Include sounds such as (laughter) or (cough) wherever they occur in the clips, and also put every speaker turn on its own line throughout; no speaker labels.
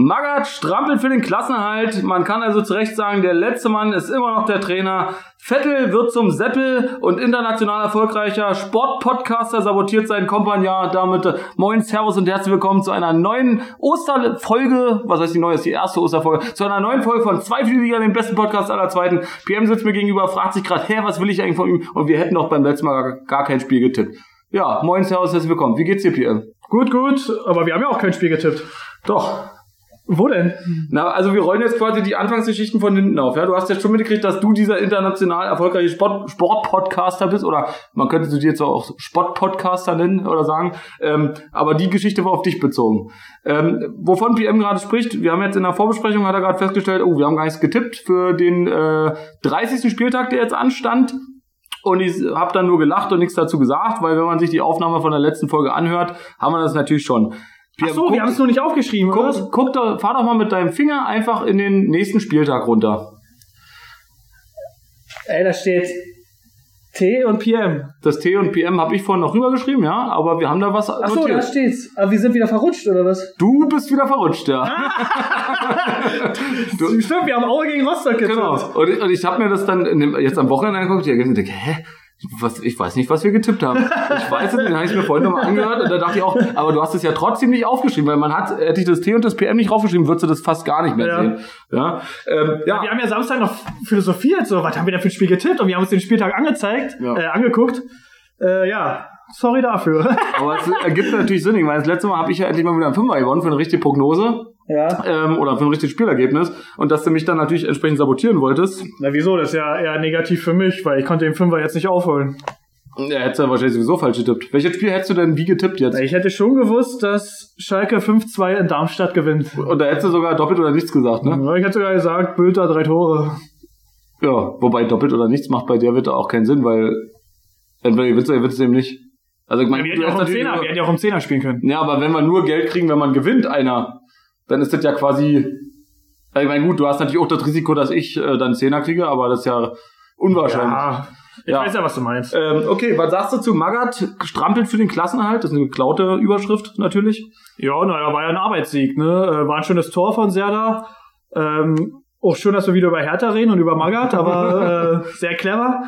Magath strampelt für den Klassenerhalt. Man kann also zu Recht sagen, der letzte Mann ist immer noch der Trainer. Vettel wird zum Seppel und international erfolgreicher Sportpodcaster sabotiert seinen Kompagnon damit. äh, Moin, Servus und herzlich willkommen zu einer neuen Osterfolge. Was heißt die neue? Ist die erste Osterfolge. Zu einer neuen Folge von zwei Flügel, dem besten Podcast aller Zweiten. PM sitzt mir gegenüber, fragt sich gerade, hä, was will ich eigentlich von ihm? Und wir hätten doch beim letzten Mal gar, gar kein Spiel getippt. Ja, moin, Servus, herzlich willkommen. Wie geht's dir, PM?
Gut, gut, aber wir haben ja auch kein Spiel getippt.
Doch.
Wo denn?
Na, also wir rollen jetzt quasi die Anfangsgeschichten von hinten auf. Ja, du hast jetzt schon mitgekriegt, dass du dieser international erfolgreiche Sport Sportpodcaster bist oder man könnte sie jetzt auch Sportpodcaster nennen oder sagen. Ähm, aber die Geschichte war auf dich bezogen. Ähm, wovon PM gerade spricht, wir haben jetzt in der Vorbesprechung hat er gerade festgestellt, oh, wir haben gar nichts getippt für den äh, 30. Spieltag, der jetzt anstand. Und ich habe dann nur gelacht und nichts dazu gesagt, weil wenn man sich die Aufnahme von der letzten Folge anhört, haben wir das natürlich schon.
Ach so, wir haben es nur nicht aufgeschrieben, oder?
Guck, guck doch, fahr doch mal mit deinem Finger einfach in den nächsten Spieltag runter.
Ey, da steht T und PM.
Das T und PM habe ich vorhin noch rübergeschrieben, ja, aber wir haben da was
Ach so, da steht's. Aber wir sind wieder verrutscht, oder was?
Du bist wieder verrutscht, ja. (laughs) (laughs) Du-
Stimmt, wir haben Aue gegen Rostock getippt.
genau. Und ich, und ich habe mir das dann jetzt am Wochenende angeguckt und ich denke, hä? Was, ich weiß nicht, was wir getippt haben. Ich weiß es nicht, den habe ich mir vorhin nochmal angehört und da dachte ich auch, aber du hast es ja trotzdem nicht aufgeschrieben, weil man hat, hätte ich das T und das PM nicht draufgeschrieben, würdest du das fast gar nicht mehr
Ja.
sehen. Ja, ähm,
Ja, wir haben ja Samstag noch philosophiert, so, was haben wir denn für ein Spiel getippt? Und wir haben uns den Spieltag angezeigt,
Ja.
äh, angeguckt. Äh, ja, sorry dafür. (laughs)
Aber es ergibt natürlich Sinn. Ich meine, das letzte Mal habe ich ja endlich mal wieder einen Fünfer gewonnen für eine richtige Prognose
ja.
ähm, oder für ein richtiges Spielergebnis. Und dass du mich dann natürlich entsprechend sabotieren wolltest,
Na, wieso? Das ist ja eher negativ für mich, weil ich konnte den Fünfer jetzt nicht aufholen.
ja, hättest du wahrscheinlich sowieso falsch getippt. Welches Spiel hättest du denn wie getippt jetzt?
Ich hätte schon gewusst, dass Schalke 5-2 in Darmstadt gewinnt.
Und da hättest du sogar doppelt oder nichts gesagt, ne?
Ja, Ich hätte sogar gesagt, Bülter drei Tore.
Ja, wobei doppelt oder nichts macht bei der Wette auch keinen Sinn, weil entweder gewinnst du oder gewinnst du eben nicht. Also ich meine,
Wir hätten ja auch Zehner, wir hätten ja auch im Zehner spielen können.
Ja, aber wenn wir nur Geld kriegen, wenn man gewinnt, einer, dann ist das ja quasi. Also ich meine, gut, du hast natürlich auch das Risiko, dass ich äh, dann Zehner kriege, aber das ist ja unwahrscheinlich.
Ja, ich
Ja.
weiß ja, was du meinst.
Ähm, okay, was sagst du zu Magath? Strampelt für den Klassenerhalt? Das ist eine geklaute Überschrift natürlich.
Ja, naja, war ja ein Arbeitssieg, ne? Äh, War ein schönes Tor von Serda. Ähm, auch schön, dass wir wieder über Hertha reden und über Magath, aber (laughs) äh, sehr clever.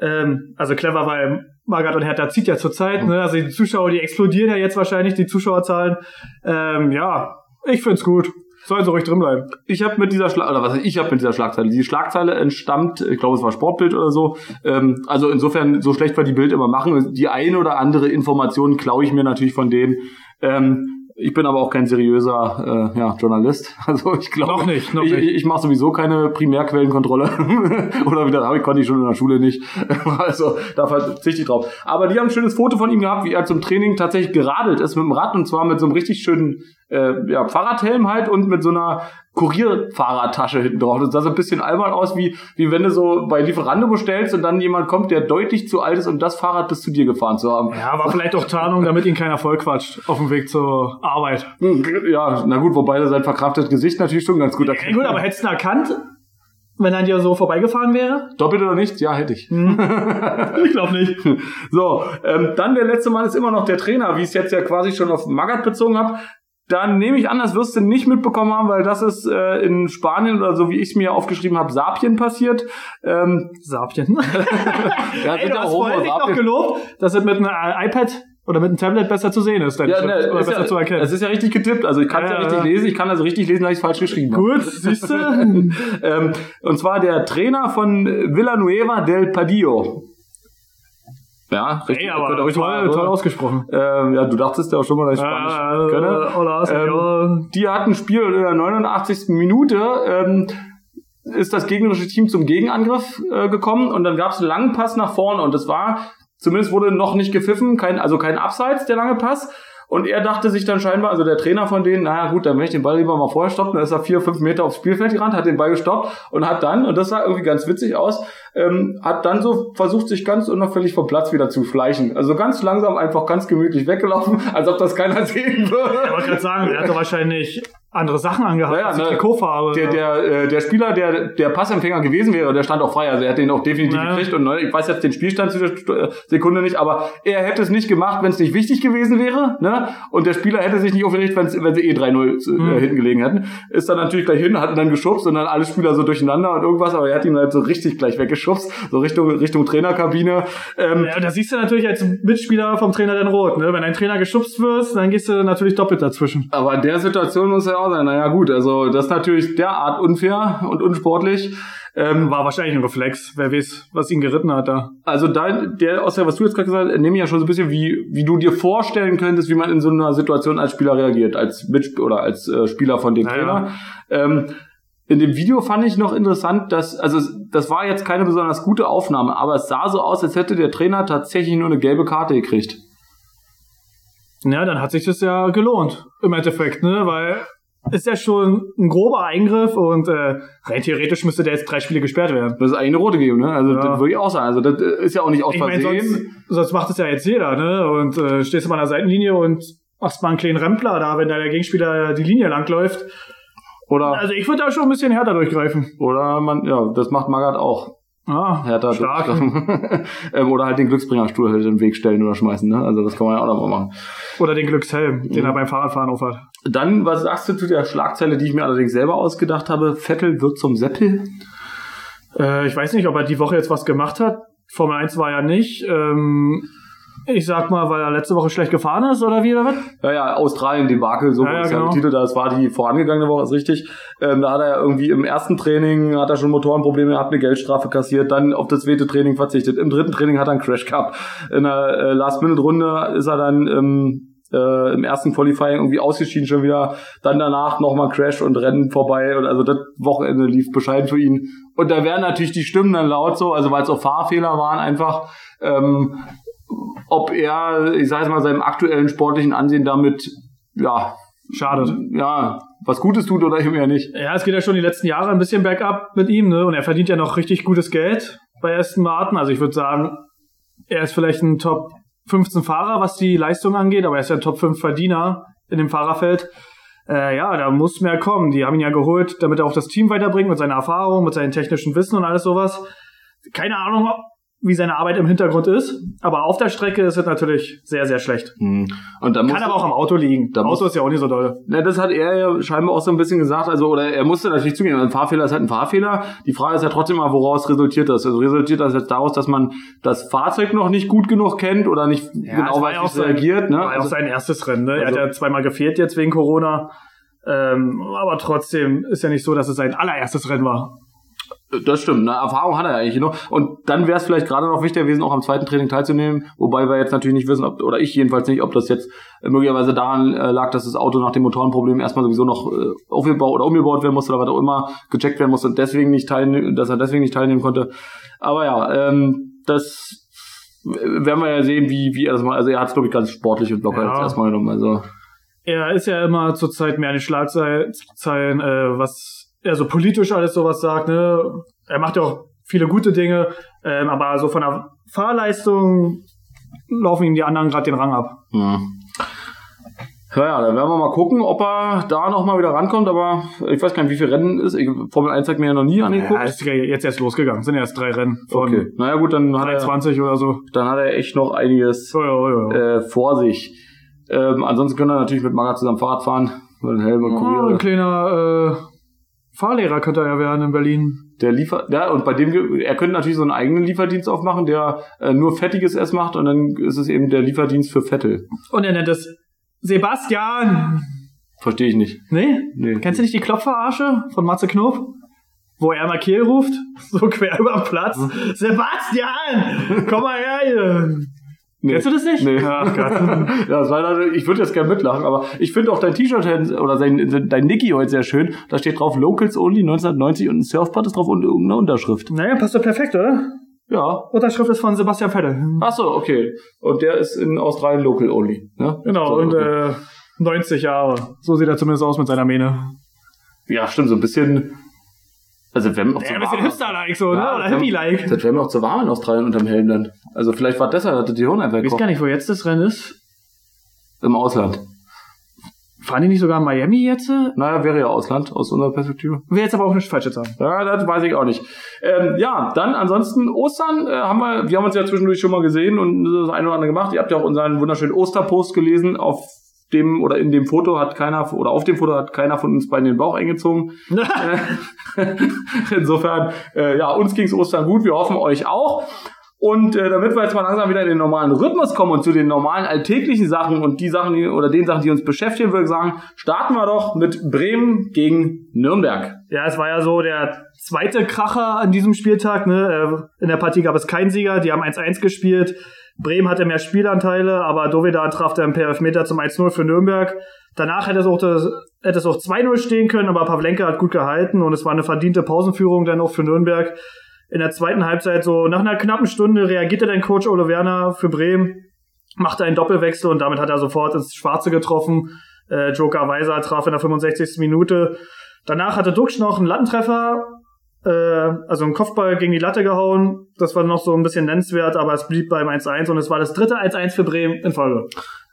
Ähm, also clever, weil Magath und Hertha zieht ja zurzeit, ne? Also die Zuschauer, die explodieren ja jetzt wahrscheinlich, die Zuschauerzahlen. Ähm, ja, ich find's gut. Sollen sie ruhig drin bleiben.
Ich habe mit dieser Schlag oder was ich habe mit dieser Schlagzeile. Die Schlagzeile entstammt, ich glaube, es war Sportbild oder so. Ähm, also insofern, so schlecht wir die Bild immer machen, die eine oder andere Information klaue ich mir natürlich von denen. Ähm, ich bin aber auch kein seriöser äh, ja, Journalist. (laughs) Also ich glaube,
Noch nicht, noch
ich,
nicht.
ich mache sowieso keine Primärquellenkontrolle. (laughs) oder wieder habe ich konnte ich schon in der Schule nicht. (laughs) also da verzichte ich drauf. Aber die haben ein schönes Foto von ihm gehabt, wie er zum Training tatsächlich geradelt ist mit dem Rad und zwar mit so einem richtig schönen äh, ja, Fahrradhelm halt und mit so einer Kurierfahrradtasche hinten drauf. Das sah so ein bisschen albern aus, wie, wie wenn du so bei Lieferando bestellst und dann jemand kommt, der deutlich zu alt ist, um das Fahrrad bis zu dir gefahren zu haben.
Ja, war vielleicht auch Tarnung, damit ihn keiner vollquatscht auf dem Weg zur Arbeit.
Hm, Ja, na gut, wobei er sein verkraftetes Gesicht natürlich schon ganz gut
Ja,
erkennt.
gut, aber hättest du ihn erkannt, wenn er dir so vorbeigefahren wäre?
Doppelt oder nicht? Ja, hätte ich. (laughs)
Ich glaube nicht.
So, ähm, dann der letzte Mann ist immer noch der Trainer, wie ich es jetzt ja quasi schon auf Magath bezogen habe. Dann nehme ich an, das wirst du nicht mitbekommen haben, weil das ist äh, in Spanien oder so, wie ich es mir aufgeschrieben habe, Sapien passiert. Ähm,
Sapien. (laughs)
ja,
Ey, du hast vorhin nicht noch gelobt, dass es mit einem äh, iPad oder mit einem Tablet besser zu sehen ist, deine
Ja, ne,
oder besser
ja,
zu erkennen.
Es ist ja richtig getippt, also ich kann es ja,
Ja,
richtig lesen, ich kann also richtig lesen, dass ich es falsch geschrieben habe.
Gut, siehst du? (laughs)
ähm, und zwar der Trainer von Villanueva del Padillo. Ja, richtig.
Ey, aber toll,
mal-
toll ausgesprochen.
Ähm, ja, du dachtest ja auch schon mal, dass ich Spanisch
Äh,
könne.
hola, señor.
Die hatten ein Spiel in der 89. Minute. Ähm, ist das gegnerische Team zum Gegenangriff äh, gekommen und dann gab es einen langen Pass nach vorne und das war, zumindest wurde noch nicht gepfiffen, kein, also kein Abseits, der lange Pass. Und er dachte sich dann scheinbar, also der Trainer von denen, naja gut, dann möchte ich den Ball lieber mal vorher stoppen. Dann ist er vier, fünf Meter aufs Spielfeld gerannt, hat den Ball gestoppt und hat dann, und das sah irgendwie ganz witzig aus, ähm, hat dann so versucht, sich ganz unauffällig vom Platz wieder zu schleichen. Also ganz langsam, einfach ganz gemütlich weggelaufen, (laughs) als ob das keiner sehen würde.
Ich wollte gerade sagen, er hatte wahrscheinlich andere Sachen angehabt,
Ja, ja, ne,
Trikotfarbe.
Der, der, äh, der Spieler, der der Passempfänger gewesen wäre, der stand auch frei, also er hat den auch definitiv
Ja.
gekriegt und ne, ich weiß jetzt den Spielstand zu der äh, Sekunde nicht, aber er hätte es nicht gemacht, wenn es nicht wichtig gewesen wäre, ne? Und der Spieler hätte sich nicht aufgeregt, wenn sie eh 3-0 zu-
Hm.
äh, hinten gelegen hätten. Ist dann natürlich gleich hin, hat dann geschubst und dann alle Spieler so durcheinander und irgendwas, aber er hat ihn halt so richtig gleich weggeschubst, so Richtung Richtung Trainerkabine. Ähm,
Ja, da siehst du natürlich als Mitspieler vom Trainer dann rot. Ne? Wenn ein Trainer geschubst wirst, dann gehst du natürlich doppelt dazwischen.
Aber in der Situation muss ja auch sein, naja gut, also das ist natürlich derart unfair und unsportlich. Ähm,
War wahrscheinlich ein Reflex. Wer weiß, was ihn geritten hat da.
Also da, der aus der, was du jetzt gerade gesagt hast, nehme ich ja schon so ein bisschen, wie, wie du dir vorstellen könntest, wie man in so einer Situation als Spieler reagiert, als Mit oder als äh, Spieler von dem
Ja,
Trainer. Ähm, in dem Video fand ich noch interessant, dass, also das war jetzt keine besonders gute Aufnahme, aber es sah so aus, als hätte der Trainer tatsächlich nur eine gelbe Karte gekriegt.
Ja, dann hat sich das ja gelohnt. Im Endeffekt, ne? Weil ist ja schon ein grober Eingriff und äh, rein theoretisch müsste der jetzt drei Spiele gesperrt werden.
Das ist eigentlich eine rote geben, ne? Also
Ja.
das würde ich auch sagen. Also das äh, ist ja auch nicht aus
Ich
Versehen.
sonst, sonst macht es ja jetzt jeder, ne? Und äh, stehst du mal an der Seitenlinie und machst mal einen kleinen Rempler da, wenn da der Gegenspieler die Linie langläuft.
oder,
Also ich würde da schon ein bisschen härter durchgreifen.
oder man, ja, das macht Magath auch.
Ah,
Härter
stark. (laughs)
ähm, oder halt den Glücksbringerstuhl halt in den Weg stellen oder schmeißen, ne? Also das kann man ja auch noch mal machen.
Oder den Glückshelm, den
Mhm.
er beim Fahrradfahren aufhat.
Dann, was sagst du zu der Schlagzeile, die ich mir allerdings selber ausgedacht habe? Vettel wird zum Seppel?
Äh, ich weiß nicht, ob er die Woche jetzt was gemacht hat. Formel 1 war ja nicht. Ähm, ich sag mal, weil er letzte Woche schlecht gefahren ist oder wie oder was?
Ja, ja, Australien, Debakel, so
Ja, ja, genau.
Titel, das war die vorangegangene Woche, ist richtig. Ähm, da hat er irgendwie im ersten Training, hat er schon Motorenprobleme gehabt, eine Geldstrafe kassiert, dann auf das zweite Training verzichtet. Im dritten Training hat er einen Crash gehabt. In der äh, Last-Minute-Runde ist er dann ähm, äh, im ersten Qualifying irgendwie ausgeschieden schon wieder. Dann danach nochmal Crash und Rennen vorbei. Und also das Wochenende lief bescheiden für ihn. Und da werden natürlich die Stimmen dann laut so, also weil es auch Fahrfehler waren einfach. Ähm, ob er, ich sage mal, seinem aktuellen sportlichen Ansehen damit, ja,
Schade.
ja, was Gutes tut oder eben ja nicht.
Ja, es geht ja schon die letzten Jahre ein bisschen bergab mit ihm, ne? Und er verdient ja noch richtig gutes Geld bei Aston Martin. Also ich würde sagen, er ist vielleicht ein Top 15 Fahrer, was die Leistung angeht, aber er ist ja ein Top 5 Verdiener in dem Fahrerfeld. Äh, ja, da muss mehr kommen. Die haben ihn ja geholt, damit er auch das Team weiterbringt mit seiner Erfahrung, mit seinem technischen Wissen und alles sowas. Keine Ahnung, wie seine Arbeit im Hintergrund ist, aber auf der Strecke ist es natürlich sehr, sehr schlecht.
Und dann
Kann aber auch am Auto liegen.
Da
Auto ist ja auch nicht so doll.
Na, das hat er ja scheinbar auch so ein bisschen gesagt, also, oder er musste natürlich zugeben, ein Fahrfehler ist halt ein Fahrfehler. Die Frage ist ja trotzdem mal, woraus resultiert das? Also resultiert das jetzt daraus, dass man das Fahrzeug noch nicht gut genug kennt oder nicht genau
es war
weiß,
ja
wie es reagiert, ne?
War ja auch
Also,
sein erstes Rennen. Ne? er
Also-
hat ja zweimal gefehlt jetzt wegen Corona. Ähm, aber trotzdem ist ja nicht so, dass es sein allererstes Rennen war.
Das stimmt, ne? Erfahrung hat er eigentlich noch. Und dann wäre es vielleicht gerade noch wichtiger gewesen, auch am zweiten Training teilzunehmen, wobei wir jetzt natürlich nicht wissen, ob, oder ich jedenfalls nicht, ob das jetzt äh, möglicherweise daran äh, lag, dass das Auto nach dem Motorenproblem erstmal sowieso noch äh, aufgebaut oder umgebaut werden musste oder was auch immer gecheckt werden musste und deswegen nicht teilnehmen, dass er deswegen nicht teilnehmen konnte. Aber ja, ähm, das werden wir ja sehen, wie, wie er das macht. Also er hat es, glaube ich, ganz sportlich und locker
Ja.
jetzt erstmal genommen. Also
Er ist ja immer zurzeit mehr an den Schlagzeilen, äh, was er so politisch alles sowas sagt. Ne? Er macht ja auch viele gute Dinge, ähm, aber so von der Fahrleistung laufen ihm die anderen gerade den Rang ab.
Ja. Ja, ja, dann werden wir mal gucken, ob er da nochmal wieder rankommt, aber ich weiß gar nicht, wie viel Rennen ist. Ich, Formel 1 hat mir ja noch nie
Ja,
angeguckt.
ist ja jetzt erst losgegangen. Sind erst drei Rennen von
okay. Naja gut, dann hat, er,
23 oder so.
dann hat er echt noch einiges
ja, ja, ja.
äh, vor sich. Ähm, ansonsten können wir natürlich mit Maga zusammen Fahrrad fahren. Mit Helm und
Oh, ein
Kurier.
kleiner äh, Fahrlehrer könnte er ja werden in Berlin.
Der Liefer, ja, und bei dem, er könnte natürlich so einen eigenen Lieferdienst aufmachen, der äh, nur fettiges Ess macht und dann ist es eben der Lieferdienst für Vettel.
Und er nennt es Sebastian.
Verstehe ich nicht.
Nee?
Nee.
Kennst du nicht die Klopfverarsche von Matze Knob? Wo er mal Kehl ruft, (laughs) so quer über den Platz. Sebastian! Komm mal her hier!
Nee.
Kennst du das nicht?
Nee.
Ach Gott. (laughs)
das war leider, ich würde jetzt gerne mitlachen, aber ich finde auch dein T-Shirt oder sein, dein Nicky heute sehr schön. Da steht drauf Locals Only 1990 und ein Surfbrett ist drauf und irgendeine Unterschrift.
Naja, passt doch perfekt, oder?
Ja.
Unterschrift ist von Sebastian Vettel.
Ach so, okay. Und der ist in Australien Local Only. Ne?
Genau,
so,
und
okay.
äh, 90 Jahre. So sieht er zumindest aus mit seiner Mähne.
Ja, stimmt, so ein bisschen. Also wenn auch
Ja, ein bisschen. Hipster-like so, ne?
Ja,
Oder
das wär-
Hippie-like.
Das wäre mir auch zu warm in Australien unterm Helm dann. Also vielleicht war deshalb, dass die Hirn einfach
Ich weiß gar nicht, wo jetzt das Rennen ist.
im Ausland.
Fahren die nicht sogar in Miami jetzt?
Naja, wäre ja Ausland aus unserer Perspektive.
Will jetzt aber auch nicht falsch sagen.
Ja, das weiß ich auch nicht. Ähm, ja, dann ansonsten Ostern äh, haben wir, wir haben uns ja zwischendurch schon mal gesehen und das eine oder andere gemacht. Ihr habt ja auch unseren wunderschönen Osterpost gelesen. Auf dem oder in dem Foto hat keiner oder auf dem Foto hat keiner von uns beiden den Bauch eingezogen. (laughs) Äh, (laughs) Insofern, äh, ja, uns ging's Ostern gut. Wir hoffen euch auch. Und äh, damit wir jetzt mal langsam wieder in den normalen Rhythmus kommen und zu den normalen alltäglichen Sachen und die Sachen die, oder den Sachen, die uns beschäftigen, würde ich sagen, starten wir doch mit Bremen gegen Nürnberg.
Ja, es war ja so der zweite Kracher an diesem Spieltag. Ne? Äh, In der Partie gab es keinen Sieger, die haben 1-1 gespielt. Bremen hatte mehr Spielanteile, aber Dovedan traf dann per Elfmeter zum 1-0 für Nürnberg. Danach hätte es auch, hätte es auch 2-0 stehen können, aber Pavlenka hat gut gehalten und es war eine verdiente Pausenführung dann auch für Nürnberg. In der zweiten Halbzeit, so nach einer knappen Stunde, reagierte dann Coach Ole Werner für Bremen, machte einen Doppelwechsel und damit hat er sofort ins Schwarze getroffen. Äh, Joker Weiser traf in der 65. Minute. Danach hatte Duxch noch einen Lattentreffer, äh, also einen Kopfball gegen die Latte gehauen. Das war noch so ein bisschen nennenswert, aber es blieb beim 1-1 und es war das dritte 1-1 für Bremen in Folge.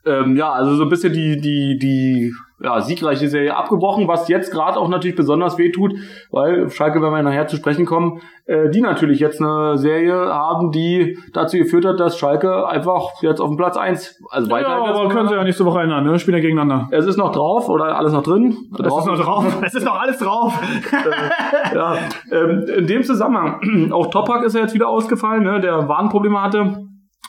Ähm, ja, also so ein bisschen die, die, die ja, siegreiche Serie abgebrochen, was jetzt gerade auch natürlich besonders wehtut, weil Schalke, wenn wir nachher zu sprechen kommen, äh, die natürlich jetzt eine Serie haben, die dazu geführt hat, dass Schalke einfach jetzt auf dem Platz eins also weiter.
Ja, aber können sie ja nächste Woche ändern, ne? Spielen ja gegeneinander.
Es ist noch drauf oder alles noch drin?
Es ist noch drauf. (laughs) Es ist noch alles drauf.
ja, ähm, in dem Zusammenhang, (clears throat) auch Topak ist ja jetzt wieder ausgefallen, ne, der Warnprobleme hatte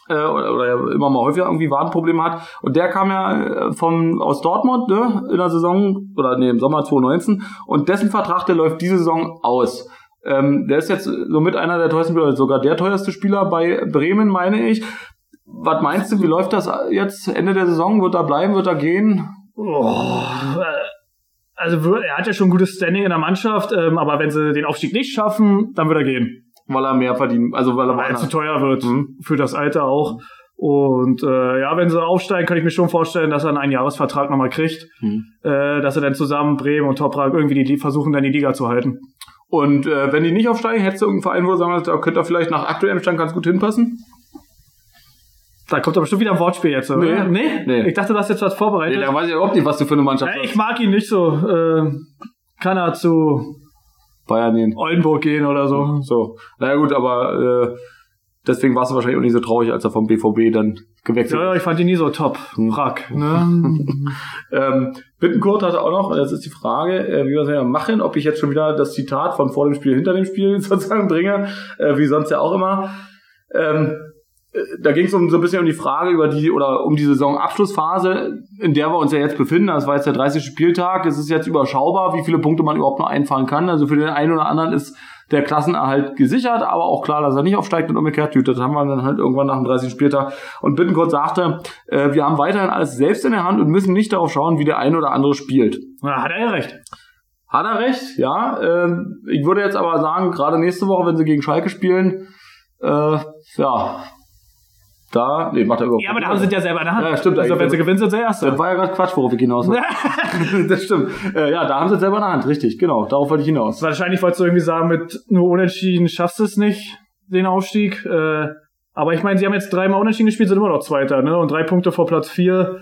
äh, oder, immer mal häufiger irgendwie Wadenprobleme hat. Und der kam ja äh, von aus Dortmund ne, in der Saison, oder nee, im Sommer 2019. Und dessen Vertrag, der läuft diese Saison aus. Ähm, der ist jetzt somit einer der teuersten Spieler, sogar der teuerste Spieler bei Bremen, meine ich. Was meinst du, wie läuft das jetzt Ende der Saison? Wird er bleiben, wird er gehen?
Oh, also er hat ja schon ein gutes Standing in der Mannschaft, ähm, aber wenn sie den Aufstieg nicht schaffen, dann wird er gehen.
Weil er mehr verdient, also weil er,
weil er zu teuer wird mhm. für das Alter auch. Und äh, ja, wenn sie aufsteigen, kann ich mir schon vorstellen, dass er einen Einjahresvertrag nochmal kriegt, mhm. äh, dass er dann zusammen Bremen und Toprak irgendwie die, die versuchen, dann die Liga zu halten.
Und äh, wenn die nicht aufsteigen, hättest du irgendeinen Verein, wo du sagen da könnte er vielleicht nach aktuellem Stand ganz gut hinpassen?
Da kommt aber bestimmt wieder ein Wortspiel jetzt, oder?
Nee.
nee?
nee.
Ich dachte, du hast jetzt was vorbereitet.
Nee, da weiß ich überhaupt nicht, was du für eine Mannschaft
hast. Ich mag ihn nicht so. Äh, kann er zu
Bayern gehen.
Oldenburg gehen oder so.
So. Naja gut, aber äh, deswegen warst du wahrscheinlich auch nicht so traurig, als er vom BVB dann gewechselt
Ja, ja ich fand ihn nie so top. Hm. Rack. Ne? (laughs)
ähm, Bittenkurt hatte auch noch, das ist die Frage, äh, wie wir es ja machen, ob ich jetzt schon wieder das Zitat von vor dem Spiel hinter dem Spiel (laughs) sozusagen bringe, äh, wie sonst ja auch immer. Ähm, da ging es um so ein bisschen um die Frage über die oder um die Saisonabschlussphase, in der wir uns ja jetzt befinden. Das war jetzt der 30. Spieltag. Es ist jetzt überschaubar, wie viele Punkte man überhaupt noch einfahren kann. Also für den einen oder anderen ist der Klassenerhalt gesichert, aber auch klar, dass er nicht aufsteigt und umgekehrt Das haben wir dann halt irgendwann nach dem 30. Spieltag. Und Bittenkurt sagte, äh, wir haben weiterhin alles selbst in der Hand und müssen nicht darauf schauen, wie der eine oder andere spielt.
Ja, hat er ja recht.
Hat er recht, ja. Äh, ich würde jetzt aber sagen, gerade nächste Woche, wenn sie gegen Schalke spielen, äh, ja, da, nee, macht er überhaupt
Ja, aber da haben sie ja selber in der Hand.
Ja, stimmt.
Also, wenn sie gewinnen, sind sie Erste.
Das war ja gerade Quatsch, worauf ich hinaus wollte. das stimmt. Äh, ja, da haben sie selber in der Hand, richtig, genau. Darauf wollte ich hinaus.
Wahrscheinlich wolltest du irgendwie sagen, mit nur Unentschieden schaffst du es nicht, den Aufstieg. Äh, aber ich meine, sie haben jetzt dreimal Unentschieden gespielt, sind immer noch Zweiter, ne? Und drei Punkte vor Platz vier.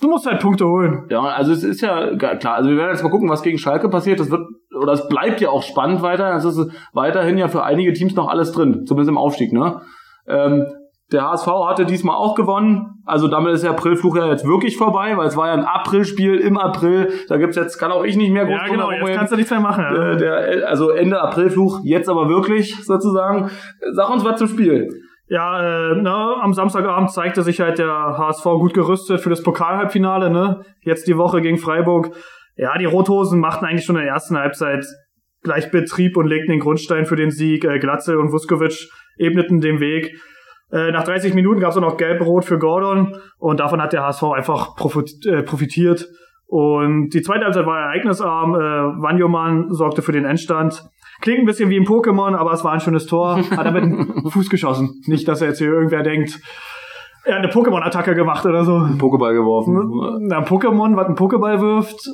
Du musst halt Punkte holen.
Ja, also es ist ja klar. Also wir werden jetzt mal gucken, was gegen Schalke passiert. Das wird oder es bleibt ja auch spannend weiter. Es ist weiterhin ja für einige Teams noch alles drin, zumindest im Aufstieg, ne? Ähm, der HSV hatte diesmal auch gewonnen. Also damit ist der Aprilfluch ja jetzt wirklich vorbei, weil es war ja ein Aprilspiel im April. Da gibt's jetzt, kann auch ich nicht mehr
groß Ja, genau, jetzt kannst du nichts mehr machen.
Ja. Äh, der, also Ende Aprilfluch, jetzt aber wirklich sozusagen. Sag uns was zum Spiel.
Ja, äh, na, am Samstagabend zeigte sich halt der HSV gut gerüstet für das Pokalhalbfinale. Ne? Jetzt die Woche gegen Freiburg. Ja, die Rothosen machten eigentlich schon in der ersten Halbzeit gleich Betrieb und legten den Grundstein für den Sieg. Äh, Glatze und Vuskovic ebneten den Weg. Äh, nach 30 Minuten gab es noch gelb-rot für Gordon und davon hat der HSV einfach äh, profitiert. Und die zweite Halbzeit war ereignisarm. Äh, Wanjoman sorgte für den Endstand. Klingt ein bisschen wie ein Pokémon, aber es war ein schönes Tor. Hat er mit dem Fuß geschossen. Nicht, dass er jetzt hier irgendwer denkt, er hat eine Pokémon-Attacke gemacht oder so.
Ein Pokéball geworfen.
Na, ein Pokémon, was einen Pokéball wirft,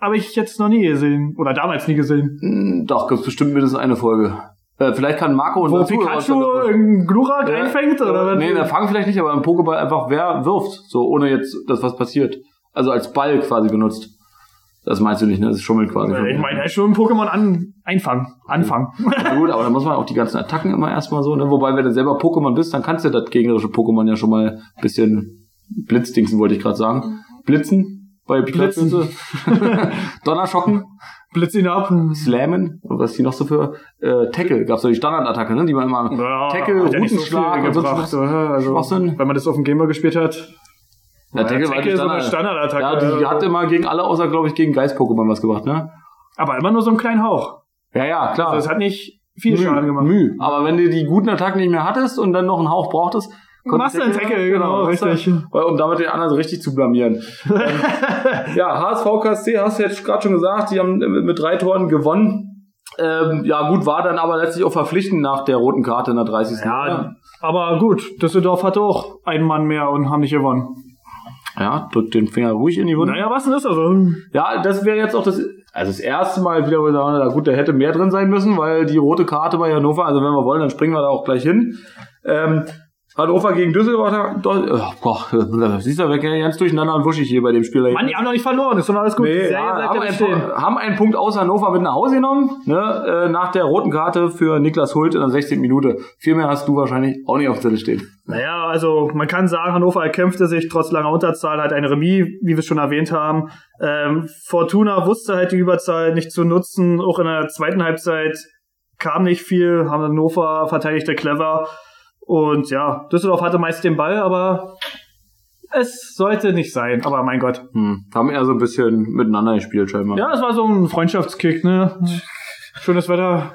habe ich jetzt noch nie gesehen. Oder damals nie gesehen.
Doch, gibt bestimmt mindestens eine Folge. Äh, vielleicht kann Marco
und Wo Pikachu einen Glurak ja. einfängt? Oder
nee, der Fang vielleicht nicht, aber im Pokéball einfach wer wirft, so ohne jetzt, dass was passiert. Also als Ball quasi benutzt. Das meinst du nicht, ne? Das ist Schummeln quasi.
Ich meine, er ist schon Pokémon an, einfangen, anfangen.
Na gut, aber da muss man auch die ganzen Attacken immer erstmal so, ne? Wobei, wenn du selber Pokémon bist, dann kannst du das gegnerische Pokémon ja schon mal ein bisschen Blitzdingsen, wollte ich gerade sagen. Blitzen? Bei
Blitzen. (laughs)
Donnerschocken?
Blitz ihn ab.
Slammen? Und was ist die noch so für? Äh, Tackle gab's so die Standardattacke, ne? Die man immer
Ja,
Tackle,
hat ja so
Routenschlag und so
gebracht, oder? also, wenn man das auf dem Gameboy gespielt hat.
Ja, Tackle war die
ist so
Standard-
eine Standardattacke.
Ja, die, die hat immer gegen alle, außer glaube ich gegen Geist-Pokémon was gebracht, ne?
aber immer nur so einen kleinen Hauch.
Ja, ja, klar.
Also es hat nicht viel Schaden gemacht.
Müh. Aber wenn du die guten Attacken nicht mehr hattest und dann noch einen Hauch brauchtest,
Machst du einen Tackle, genau,
du-
richtig.
Um damit den anderen so richtig zu blamieren. ähm, (laughs) ja, HSV KSC hast du jetzt gerade schon gesagt, die haben mit, drei Toren gewonnen. Ähm, ja, gut, war dann aber letztlich auch verpflichtend nach der roten Karte in der 30.
Ja, aber gut, Düsseldorf hatte auch einen Mann mehr und haben nicht gewonnen.
ja, drückt den Finger ruhig in die Wunde.
Naja, was denn ist also?
Ja, das wäre jetzt auch das, also das erste Mal wieder, wo sagen, na gut, da hätte mehr drin sein müssen, weil die rote Karte bei Hannover, also wenn wir wollen, dann springen wir da auch gleich hin. Ähm, Hannover gegen Düsseldorf, oh, boah, siehst du, wir gehen ganz durcheinander und wuschig hier bei dem Spiel.
Mann, die haben noch nicht verloren, ist doch alles gut.
Nee, ja, haben, einen, haben einen Punkt aus Hannover mit nach Hause genommen, ne, äh, nach der roten Karte für Niklas Hult in der 16. Minute. Viel mehr hast du wahrscheinlich auch nicht auf dem Zettel stehen.
Naja, also man kann sagen, Hannover erkämpfte sich trotz langer Unterzahl halt ein Remis, wie wir schon erwähnt haben. Ähm, Fortuna wusste halt die Überzahl nicht zu nutzen. Auch in der zweiten Halbzeit kam nicht viel, haben Hannover verteidigte clever. Und ja, Düsseldorf hatte meist den Ball, aber es sollte nicht sein. Aber mein Gott.
Hm. Haben eher so ein bisschen miteinander gespielt scheinbar.
Ja, es war so ein Freundschaftskick, ne? Schönes Wetter.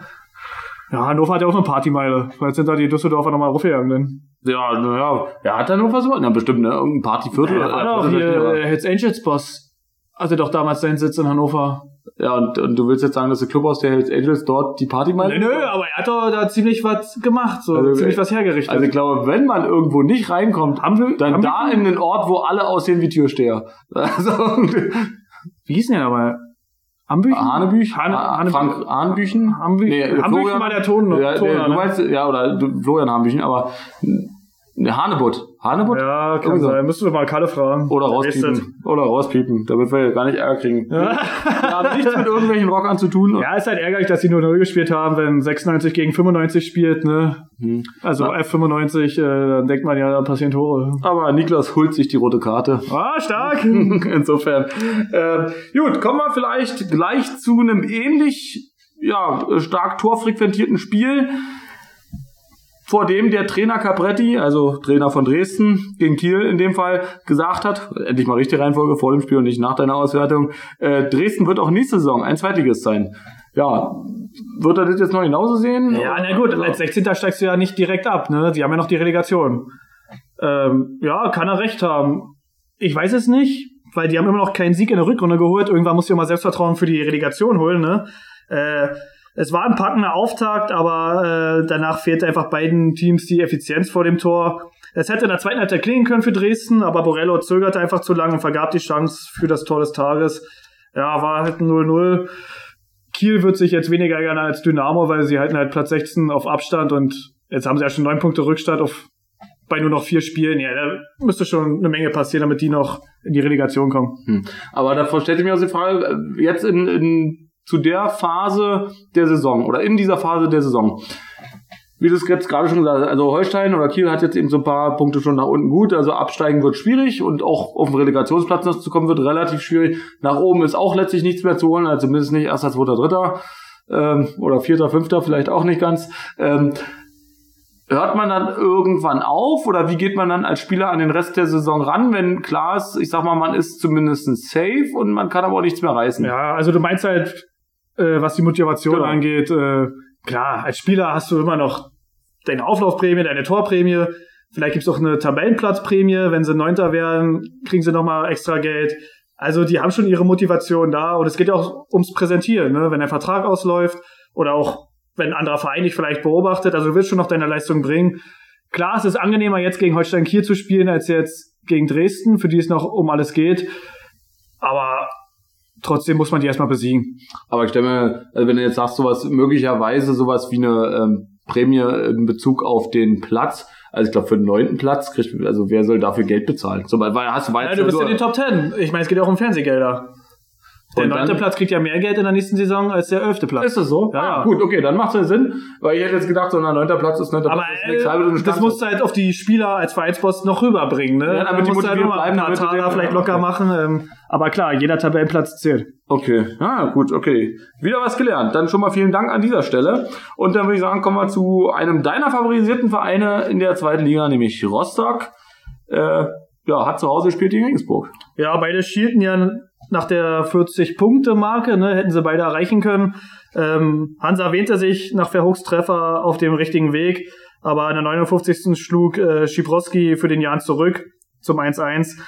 Ja, Hannover hat ja auch eine Partymeile. Vielleicht sind da die Düsseldorfer nochmal raufgegangen. Denn.
Ja, naja, ja, hat Hannover so? Na, bestimmt, ne? Irgendein Partyviertel.
Ja, war doch
Viertel-
hier äh, Hells Angels Boss. Hatte doch damals seinen Sitz in Hannover.
Ja, und, und du willst jetzt sagen, dass der Club aus der Hells Angels dort die Party meint?
Nö, nö, aber er hat doch da ziemlich was gemacht, so
Also,
ziemlich was hergerichtet.
Also ich glaube, wenn man irgendwo nicht reinkommt,
Haben wir-
dann da in den Ort, wo alle aussehen wie Türsteher. (laughs) Also,
Wie hieß denn der aber? Ambüchen?
Hanebüch?
Hane,
Ah,
Hane,
Frank Hanebüchen?
Hambüchen,
Nee,
Hambüchen
Florian-
war der Ton,
Ja,
Toner,
nee, du
ne?
meinst, ja, oder Florian Hanebüchen, aber Hanebutt. Hanebutt?
Ja, kann
Irgendwie so.
sein. Müssten wir mal Kalle fragen.
Oder rauspiepen. Oder rauspiepen, damit wir gar nicht Ärger kriegen.
Ja.
Wir haben nichts mit irgendwelchen Rockern zu tun.
ja, ist halt ärgerlich, dass sie nur 0 gespielt haben, wenn 96 gegen 95 spielt, ne?
Hm.
Also
Ja.
F95, äh, dann denkt man ja, da passieren Tore.
Aber Niklas holt sich die rote Karte.
Ah, stark! (laughs)
Insofern. Ähm, gut, kommen wir vielleicht gleich zu einem ähnlich ja, stark torfrequentierten Spiel, vor dem der Trainer Capretti, also Trainer von Dresden, gegen Kiel in dem Fall, gesagt hat, endlich mal richtige Reihenfolge vor dem Spiel und nicht nach deiner Auswertung, äh, Dresden wird auch nächste Saison ein Zweitligist sein. Ja, wird er das jetzt noch genauso sehen?
Ja, na gut, als 16. steigst du ja nicht direkt ab, ne? Die haben ja noch die Relegation. Ähm, ja, kann er recht haben. Ich weiß es nicht, weil die haben immer noch keinen Sieg in der Rückrunde geholt. Irgendwann musst du ja mal Selbstvertrauen für die Relegation holen, ne? Äh, es war ein packender Auftakt, aber äh, danach fehlte einfach beiden Teams die Effizienz vor dem Tor. Es hätte in der zweiten Halbzeit klingen können für Dresden, aber Borello zögerte einfach zu lange und vergab die Chance für das Tor des Tages. Ja, war halt ein 0-0. Kiel wird sich jetzt weniger ärgern als Dynamo, weil sie halten halt Platz 16 auf Abstand und jetzt haben sie ja schon neun Punkte Rückstand auf bei nur noch vier Spielen. Ja, da müsste schon eine Menge passieren, damit die noch in die Relegation kommen.
Hm. Aber davor stellt sich mir auch die Frage, äh, jetzt in, in, zu der Phase der Saison oder in dieser Phase der Saison, wie du es jetzt gerade schon gesagt hast, also Holstein oder Kiel hat jetzt eben so ein paar Punkte schon nach unten gut, also absteigen wird schwierig und auch auf den Relegationsplatz noch zu kommen wird relativ schwierig. Nach oben ist auch letztlich nichts mehr zu holen, also zumindest nicht erster, zweiter, dritter ähm, oder vierter, fünfter, vielleicht auch nicht ganz. Ähm, Hört man dann irgendwann auf oder wie geht man dann als Spieler an den Rest der Saison ran, wenn klar ist, ich sag mal, man ist zumindest safe und man kann aber auch nichts mehr reißen?
Ja, also du meinst halt, äh, was die Motivation
Genau.
angeht, äh, klar, als Spieler hast du immer noch deine Auflaufprämie, deine Torprämie. Vielleicht gibt's auch eine Tabellenplatzprämie. Wenn sie Neunter werden, kriegen sie nochmal extra Geld. Also die haben schon ihre Motivation da und es geht ja auch ums Präsentieren, ne? wenn der Vertrag ausläuft oder auch wenn ein anderer Verein dich vielleicht beobachtet. Also du willst schon noch deine Leistung bringen. Klar, es ist angenehmer, jetzt gegen Holstein Kiel zu spielen, als jetzt gegen Dresden, für die es noch um alles geht. Aber trotzdem muss man die erstmal besiegen.
Aber ich stelle mir, also wenn du jetzt sagst, sowas möglicherweise sowas wie eine ähm, Prämie in Bezug auf den Platz, Also ich glaube, für den neunten Platz kriegt, also wer soll dafür Geld bezahlen? So, weil hast du
Ja, du bist in den Top Ten. Ich meine, es geht auch um Fernsehgelder. Der neunte Platz kriegt ja mehr Geld in der nächsten Saison als der elfte Platz.
Ist das so?
Ja.
Ah, gut, okay, dann macht es ja Sinn, weil ich hätte jetzt gedacht, so ein neunter Platz ist neunter
Aber
Platz ist
äh,
und
das musst du halt auf die Spieler als Vereinsboss noch rüberbringen, ne?
Ja, damit
Da
die
musst du halt
motiviert
noch mal
bleiben,
ein paar Taler vielleicht locker machen. Ähm, aber klar, jeder Tabellenplatz zählt.
Okay, ah, gut, okay. Wieder was gelernt. Dann schon mal vielen Dank an dieser Stelle. Und dann würde ich sagen, kommen wir zu einem deiner favorisierten Vereine in der zweiten Liga, nämlich Rostock. Äh, ja, hat zu Hause gespielt gegen Regensburg.
Ja, beide schielten ja nach der 40-Punkte-Marke, ne, hätten sie beide erreichen können. Ähm, Hans erwähnte sich nach Verhoogs Treffer auf dem richtigen Weg, aber in der 59. schlug äh, Schibrowski für den Jan zurück zum 1-1.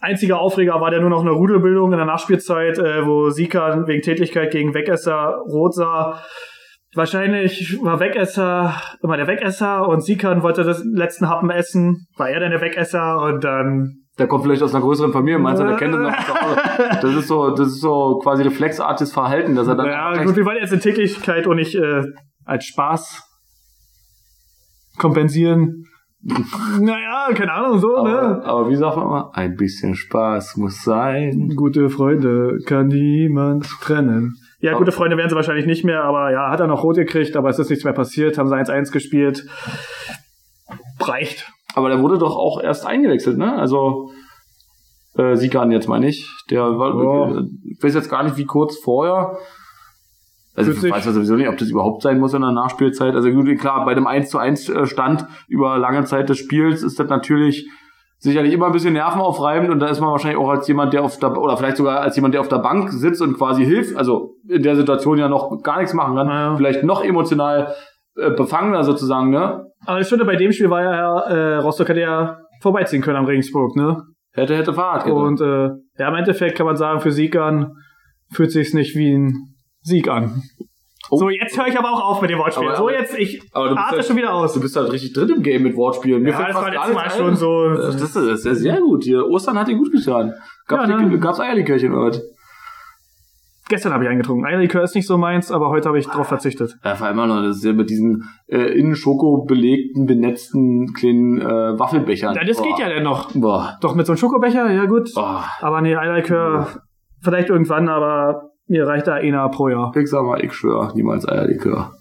Einziger Aufreger war der nur noch eine Rudelbildung in der Nachspielzeit, äh, wo Sika wegen Tätigkeit gegen Wegesser rot sah. Wahrscheinlich war Wegesser immer der Wegesser und Sikan wollte das letzten Happen essen. War er denn der Wegesser und dann
Der kommt vielleicht aus einer größeren Familie, meinst du, der kennt das noch. (laughs) Das ist so, das ist so quasi reflexartiges Verhalten, dass er dann
Ja, gut, wir wollen jetzt in Tätigkeit und nicht äh, als Spaß kompensieren. (laughs) naja, keine Ahnung, so, ne?
aber, aber wie sagt man immer? Ein bisschen Spaß muss sein.
Gute Freunde kann niemand trennen. Ja,
Aber-
gute Freunde werden sie wahrscheinlich nicht mehr, aber ja, hat er noch rot gekriegt, aber es ist nichts mehr passiert, haben sie 1-1 gespielt. Reicht.
Aber der wurde doch auch erst eingewechselt, ne? Also äh, Sikan jetzt meine ich. Der war,
Ja.
ich weiß jetzt gar nicht, wie kurz vorher. Also ich weiß ja sowieso nicht, ob das überhaupt sein muss in der Nachspielzeit. Also gut, klar, bei dem 1 zu 1 Stand über lange Zeit des Spiels ist das natürlich sicherlich immer ein bisschen nervenaufreibend und da ist man wahrscheinlich auch als jemand, der auf der, oder vielleicht sogar als jemand, der auf der Bank sitzt und quasi hilft, also in der Situation ja noch gar nichts machen kann,
Ja.
vielleicht noch emotional äh, befangener sozusagen, ne?
Aber ich finde, bei dem Spiel war ja, äh, Rostock hätte ja vorbeiziehen können am Regensburg, ne?
Hätte, hätte Fahrrad
Und äh, ja, im Endeffekt kann man sagen, für Sieg an fühlt sich's nicht wie ein Sieg an.
Oh.
So, jetzt höre ich aber auch auf mit dem Wortspiel.
Aber-
so, jetzt, ich
aber
atme
halt-
schon wieder aus.
Du bist halt richtig drin im Game mit Wortspielen. Mir
ja,
fällt
das
fast
war letztes Mal schon so.
Das ist, das ist sehr gut hier. Ostern hat dir gut getan. Gab's,
Ja, ne?
gab's Eierlikörchen heute?
Gestern habe ich eingetrunken. Eierlikör ist nicht so meins, aber heute habe ich drauf verzichtet.
Ja, vor allem auch noch, das ist ja mit diesen äh, innen Schoko belegten, benetzten kleinen äh, Waffelbechern.
Ja, das
Boah.
geht ja denn noch.
Boah.
Doch mit so einem Schokobecher, ja gut.
Boah.
Aber nee, Eierlikör vielleicht irgendwann, aber mir reicht da einer pro Jahr.
Ich sag mal, ich schwör, niemals Eierlikör.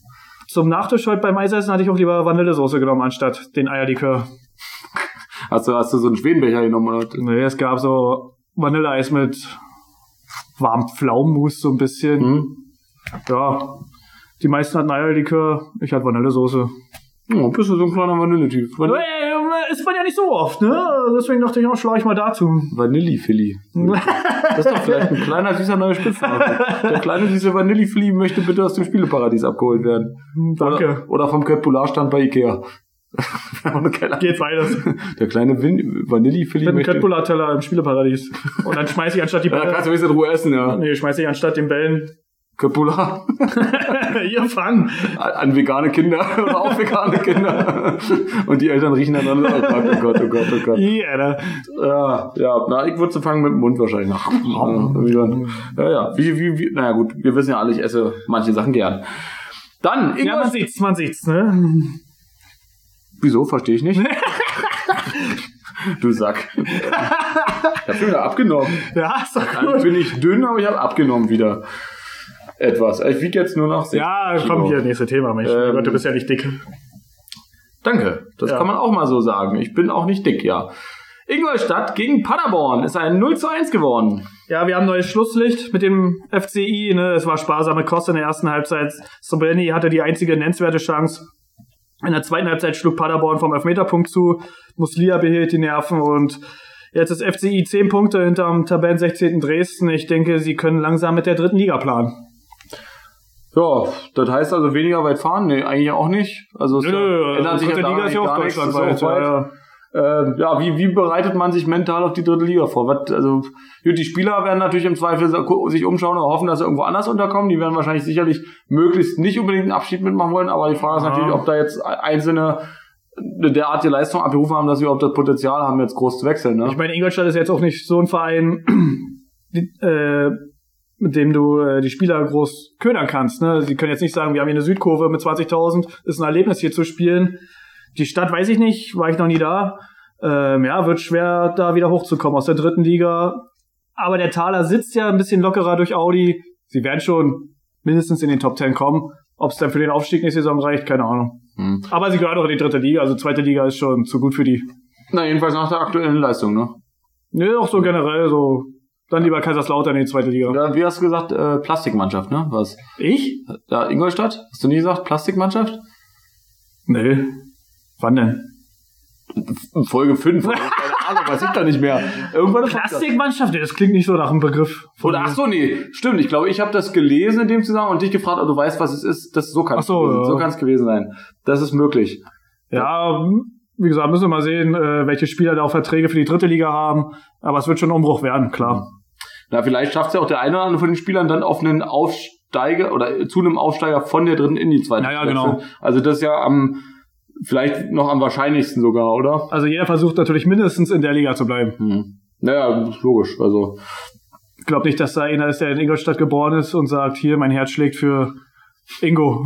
Zum Nachtisch heute beim Eisessen hatte ich auch lieber Vanillesoße genommen, anstatt den Eierlikör.
Hast du, hast du so einen Schwedenbecher genommen? Oder?
Nee, es gab so Vanilleeis mit warmem Pflaumenmus so ein bisschen.
Hm?
Ja, die meisten hatten Eierlikör, ich hatte Vanillesoße.
Oh, bist du so ein kleiner Vanilletyp.
Hey,
Van
ist man ja nicht so oft, ne? Deswegen dachte ich, auch, schlage ich mal dazu.
Vanillifilly. (laughs) Das ist doch vielleicht ein kleiner, süßer neuer Spitzname. Der kleine, süße Vanillifilly möchte bitte aus dem Spieleparadies abgeholt werden.
Danke.
Oder, oder vom Köttbullarstand bei Ikea. (laughs)
Geht beides.
Der kleine Vanillifilly
Mit einem. Köttbullar-Teller im Spieleparadies. Und dann schmeiße ich anstatt die
Ja, da
Bälle.
kannst du wenigstens in Ruhe essen, ja.
Nee, schmeiße ich anstatt den Bällen.
Köttbullar
Ihr fangen.
an vegane Kinder (laughs) oder auch vegane Kinder. Und die Eltern riechen dann alle, oh Gott, oh Gott, oh Gott, oh Gott.
Ja, da.
Ja, ja, na, ich würde zu fangen mit dem Mund wahrscheinlich. Ja, ja, wie, wie, wie, naja gut, wir wissen ja alle, ich esse manche Sachen gern. Dann,
Ja, man
Ingolstadt.
sieht's, man sieht's, ne?
Wieso, verstehe ich nicht. (laughs) du Sack. Ich hab schon wieder abgenommen.
Ja, ist doch gut.
bin ich dünn, aber ich habe abgenommen wieder. Etwas. Ich wiege jetzt nur noch 60
Ja, komm hier, nächste Thema, Mensch.
Ähm,
Gott, du bist ja nicht dick.
Danke. Das
Ja.
kann man auch mal so sagen. Ich bin auch nicht dick, ja. Ingolstadt gegen Paderborn ist ein 0 zu 1 geworden.
Ja, wir haben neues Schlusslicht mit dem FCI. Ne? Es war sparsame Kost in der ersten Halbzeit. Sobreni hatte die einzige nennenswerte Chance. In der zweiten Halbzeit schlug Paderborn vom Elfmeterpunkt zu. Muslia behielt die Nerven und jetzt ist FCI 10 Punkte hinterm Tabellen 16. Dresden. Ich denke, sie können langsam mit der dritten Liga planen.
Ja, das heißt also weniger weit fahren? Nee, eigentlich auch nicht. Also es ändert sich
dritte Liga ist ja auch deutschlandweit.
Weit.
Ja,
wie, wie bereitet man sich mental auf die dritte Liga vor? Was, also, gut, die Spieler werden natürlich im Zweifel sich umschauen und hoffen, dass sie irgendwo anders unterkommen. Die werden wahrscheinlich sicherlich möglichst nicht unbedingt einen Abschied mitmachen wollen, aber die Frage ist natürlich, ob da jetzt einzelne eine derartige Leistung abgerufen haben, dass sie überhaupt das Potenzial haben, jetzt groß zu wechseln. Ne?
Ich meine, Ingolstadt ist jetzt auch nicht so ein Verein, die, äh, mit dem du äh, die Spieler groß ködern kannst. Ne? Sie können jetzt nicht sagen, wir haben hier eine Südkurve mit 20.000, ist ein Erlebnis hier zu spielen. Die Stadt weiß ich nicht, war ich noch nie da. Ähm, ja, wird schwer, da wieder hochzukommen aus der dritten Liga. Aber der Taler sitzt ja ein bisschen lockerer durch Audi. Sie werden schon mindestens in den Top Ten kommen. Ob es dann für den Aufstieg nächste Saison reicht, keine Ahnung.
Hm.
Aber sie gehören auch in die dritte Liga, also zweite Liga ist schon zu gut für die.
Na, jedenfalls nach der aktuellen Leistung, ne?
Nö, auch so generell, so. Dann lieber Kaiserslautern in die zweite Liga.
Ja, wie hast du gesagt, äh, Plastikmannschaft, ne? Was?
Ich?
Da, Ingolstadt? Hast du nie gesagt, Plastikmannschaft?
Nö. Wann denn?
Folge 5. (laughs) Keine Ahnung, weiß ich da nicht mehr. Irgendwann
Plastikmannschaft? Das klingt nicht so nach einem Begriff.
Oder ach so, nee, stimmt. Ich glaube, ich habe das gelesen in dem Zusammenhang und dich gefragt, ob du weißt, was es ist. Das so kann
so,
es gewesen,
ja.
so kann es gewesen sein. Das ist möglich.
Ja, wie gesagt, müssen wir mal sehen, äh, welche Spieler da auch Verträge für die dritte Liga haben. Aber es wird schon ein Umbruch werden, klar.
Na, vielleicht schafft es ja auch der eine oder andere von den Spielern dann auf einen Aufsteiger oder zu einem Aufsteiger von der dritten in die zweite.
Ja, ja,
zu wechseln.
genau.
Also das ist ja am vielleicht noch am wahrscheinlichsten sogar, oder?
Also jeder versucht natürlich mindestens in der Liga zu bleiben.
Hm. Naja, logisch. Also
Ich glaube nicht, dass da einer ist, der in Ingolstadt geboren ist und sagt, hier, mein Herz schlägt für Ingo.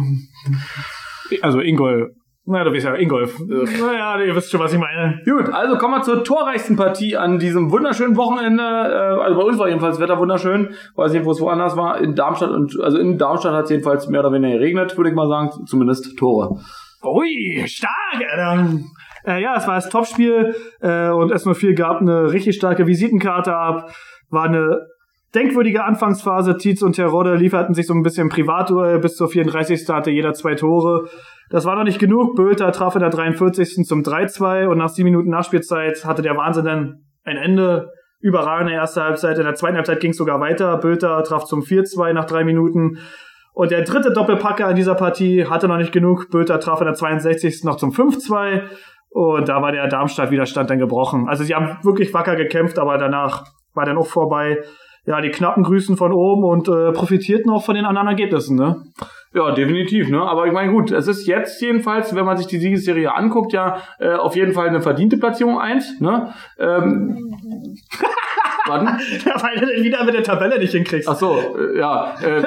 Also Ingol. Na, du weißt ja, Ingolf. Naja, ihr wisst schon, was ich meine.
Gut, also kommen wir zur torreichsten Partie an diesem wunderschönen Wochenende. Äh, also bei uns war jedenfalls das Wetter wunderschön. Weiß nicht, wo es woanders war. In Darmstadt und also in Darmstadt hat es jedenfalls mehr oder weniger geregnet, würde ich mal sagen. Zumindest Tore.
Ui, stark, Alter. Äh, ja, es war das Topspiel äh, und S04 gab eine richtig starke Visitenkarte ab. War eine denkwürdige Anfangsphase. Tietz und Terodde lieferten sich so ein bisschen Privatduell. Bis zur 34. hatte jeder zwei Tore. Das war noch nicht genug. Bölter traf in der 43. zum 3-2 und nach sieben Minuten Nachspielzeit hatte der Wahnsinn dann ein Ende. Überragende erste Halbzeit. In der zweiten Halbzeit ging es sogar weiter. Bölter traf zum 4-2 nach drei Minuten. Und der dritte Doppelpacker in dieser Partie hatte noch nicht genug. Bölter traf in der 62. noch zum 5-2. Und da war der Darmstadt-Widerstand dann gebrochen. Also sie haben wirklich wacker gekämpft, aber danach war dann auch vorbei. Ja, die knappen Grüßen von oben und äh, profitierten auch von den anderen Ergebnissen, ne?
Ja, definitiv, ne? Aber ich meine, gut, es ist jetzt jedenfalls, wenn man sich die Siegesserie anguckt, ja äh, auf jeden Fall eine verdiente Platzierung 1, ne? Ähm, (laughs) Warten.
Weil du wieder mit der Tabelle nicht hinkriegst.
Ach so, äh, ja. Äh,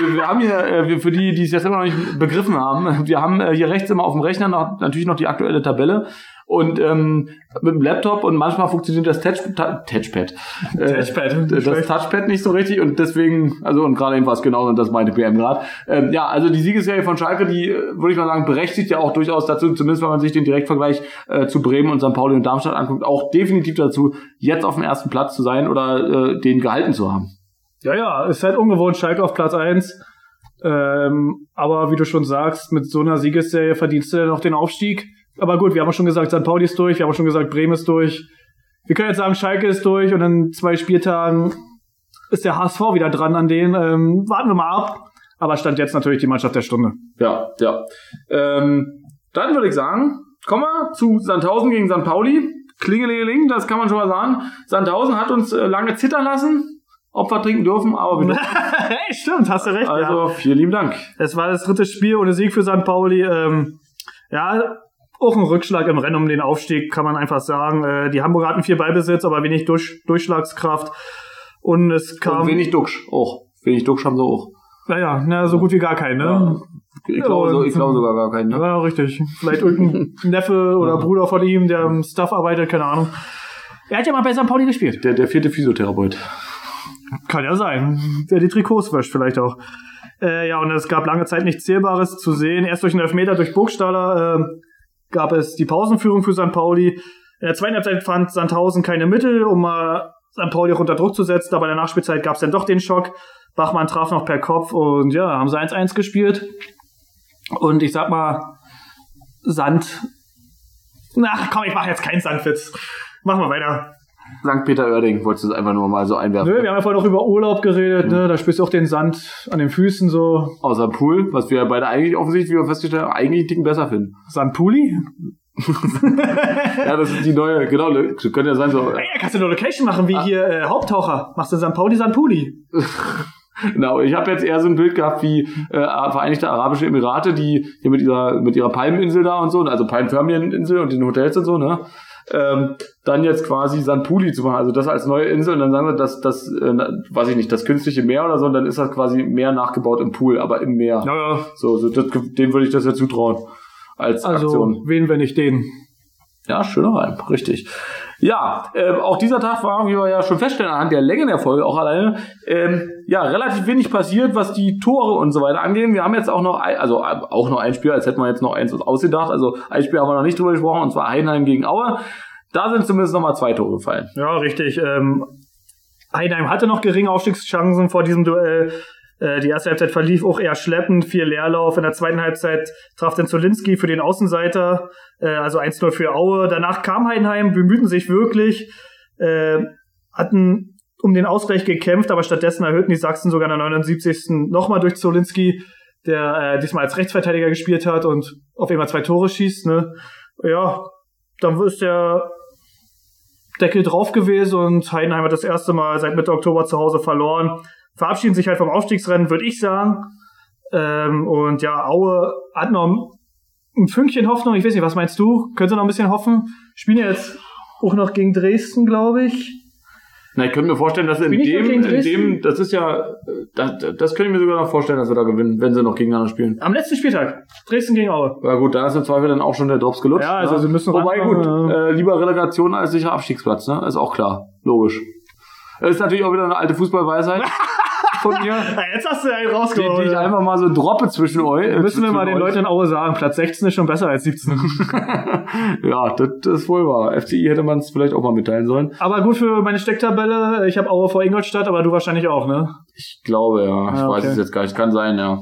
wir, haben hier, äh, für die, die es jetzt immer noch nicht begriffen haben, wir haben äh, hier rechts immer auf dem Rechner noch, natürlich noch die aktuelle Tabelle. Und ähm, mit dem Laptop und manchmal funktioniert das Touch, Touchpad. Äh,
Touchpad,
das. Touchpad nicht so richtig und deswegen, also und gerade eben war es genau und das meinte PM gerade. Ähm, ja, also die Siegesserie von Schalke, die würde ich mal sagen, berechtigt ja auch durchaus dazu, zumindest wenn man sich den Direktvergleich äh, zu Bremen und St. Pauli und Darmstadt anguckt, auch definitiv dazu, jetzt auf dem ersten Platz zu sein oder äh, den gehalten zu haben.
Ja, ja, ist halt ungewohnt, Schalke auf Platz 1. Ähm, aber wie du schon sagst, mit so einer Siegesserie verdienst du dann auch den Aufstieg. Aber gut, wir haben auch schon gesagt, St. Pauli ist durch, wir haben auch schon gesagt, Bremen ist durch. Wir können jetzt sagen, Schalke ist durch und in zwei Spieltagen ist der HSV wieder dran an denen. Ähm, warten wir mal ab. Aber stand jetzt natürlich die Mannschaft der Stunde.
Ja, ja. Ähm, dann würde ich sagen, kommen wir zu Sandhausen gegen St. Pauli. Klingelingeling, das kann man schon mal sagen. Sandhausen hat uns äh, lange zittern lassen, wir trinken dürfen, aber wir dürfen. (laughs)
hey, stimmt, hast du recht. ja.
Also, vielen lieben Dank.
Es war das dritte Spiel ohne Sieg für St. Pauli. Ähm, ja, auch ein Rückschlag im Rennen um den Aufstieg, kann man einfach sagen. Äh, die Hamburger hatten viel Beibesitz, aber wenig Durch Durchschlagskraft. Und es kam.
Und wenig Duxch auch. Wenig Duxch haben sie auch.
naja, na, so gut wie gar keinen, ne?
Ich glaube so, ich glaube sogar gar keinen.
Ja,
Ne?
richtig. Vielleicht irgendein (laughs) Neffe oder Bruder von ihm, der im Staff arbeitet, keine Ahnung. Er hat ja mal bei St. Pauli gespielt.
Der, der vierte Physiotherapeut.
Kann ja sein. Der die Trikots wäscht vielleicht auch. Äh, ja, und es gab lange Zeit nichts Zählbares zu sehen. Erst durch einen Elfmeter durch Burgstaller äh, gab es die Pausenführung für St. Pauli. In der zweiten Halbzeit fand Sandhausen keine Mittel, um mal St. Pauli auch unter Druck zu setzen, aber in der Nachspielzeit gab es dann doch den Schock. Bachmann traf noch per Kopf und ja, haben sie 1-1 gespielt. Und ich sag mal, Sand. Ach komm, ich mache jetzt keinen Sandwitz. Machen wir weiter.
St. Peter-Oerding, wolltest du es einfach nur mal so einwerfen.
Nö, wir haben vorhin noch über Urlaub geredet, ne? Da spürst du auch den Sand an den Füßen so.
Außer Pool, was wir beide eigentlich offensichtlich, wie wir festgestellt haben, eigentlich einen Ticken besser finden.
Sandpuli? (laughs)
Ja, das ist die neue, genau, könnte ja sein, so,
Ey, kannst du eine Location machen, wie hier äh, Haupttaucher. Machst du St. Pauli, Sandpuli. (laughs)
Genau, ich habe jetzt eher so ein Bild gehabt wie äh, Vereinigte Arabische Emirate, die hier mit ihrer mit ihrer Palmeninsel da und so, also Palmfirmieninsel und den Hotels und so, ne? Ähm, dann jetzt quasi Sandpuli zu machen, also das als neue Insel und dann sagen wir, dass das, äh, weiß ich nicht, das künstliche Meer oder so, und dann ist das quasi Meer nachgebaut im Pool, aber im Meer.
Ja, ja.
So, so das, dem würde ich das ja zutrauen. als
Also,
Aktion.
wen, wenn nicht den?
Ja, schöner Reim, richtig. Ja, äh, auch dieser Tag war, wie wir ja schon feststellen, anhand der Länge der Folge auch alleine, ähm, ja, relativ wenig passiert, was die Tore und so weiter angeht. Wir haben jetzt auch noch, ein, also äh, auch noch ein Spiel, als hätten wir jetzt noch eins ausgedacht. Also ein Spiel haben wir noch nicht drüber gesprochen, und zwar Heidenheim gegen Aue. Da sind zumindest nochmal zwei Tore gefallen.
Ja, richtig. Ähm, Heidenheim hatte noch geringe Aufstiegschancen vor diesem Duell. Äh, die erste Halbzeit verlief auch eher schleppend, viel Leerlauf. In der zweiten Halbzeit traf dann Zolinski für den Außenseiter, äh, also 1-0 für Aue. Danach kam Heidenheim, bemühten sich wirklich, äh, hatten um den Ausgleich gekämpft, aber stattdessen erhöhten die Sachsen sogar in der 79. nochmal durch Zolinski, der äh, diesmal als Rechtsverteidiger gespielt hat und auf einmal zwei Tore schießt. Ne? Ja, dann ist der Deckel drauf gewesen und Heidenheim hat das erste Mal seit Mitte Oktober zu Hause verloren. Verabschieden sich halt vom Aufstiegsrennen, würde ich sagen. Ähm, und ja, Aue hat noch ein Fünkchen Hoffnung. Ich weiß nicht, was meinst du? Könnte noch ein bisschen hoffen? Spielen ja jetzt auch noch gegen Dresden, glaube ich.
Na, ich könnte mir vorstellen, dass in dem, in dem, das ist ja, das, das könnte ich mir sogar noch vorstellen, dass wir da gewinnen, wenn sie noch gegeneinander spielen.
Am letzten Spieltag. Dresden gegen Aue.
Ja gut, da ist im Zweifel dann auch schon der Drops gelutscht.
Ja, also
ne?
sie müssen
Wobei gut, äh, lieber Relegation als sicherer Abstiegsplatz, ne? Ist auch klar. Logisch. Das ist natürlich auch wieder eine alte Fußballweisheit (laughs) von mir, (laughs)
Ja, jetzt hast du einen
die,
rausgehauen.
die ich einfach mal so droppe zwischen euch. äh,
Müssen wir mal den
euch.
Leuten in Aue sagen, Platz 16 ist schon besser als 17. (laughs)
ja, das, das ist wohl wahr. FCI hätte man es vielleicht auch mal mitteilen sollen.
aber gut für meine Stecktabelle. Ich habe Aue vor Ingolstadt, aber du wahrscheinlich auch, ne?
Ich glaube, ja. Ich
Ah,
weiß
okay.
es jetzt gar nicht. Kann sein, ja.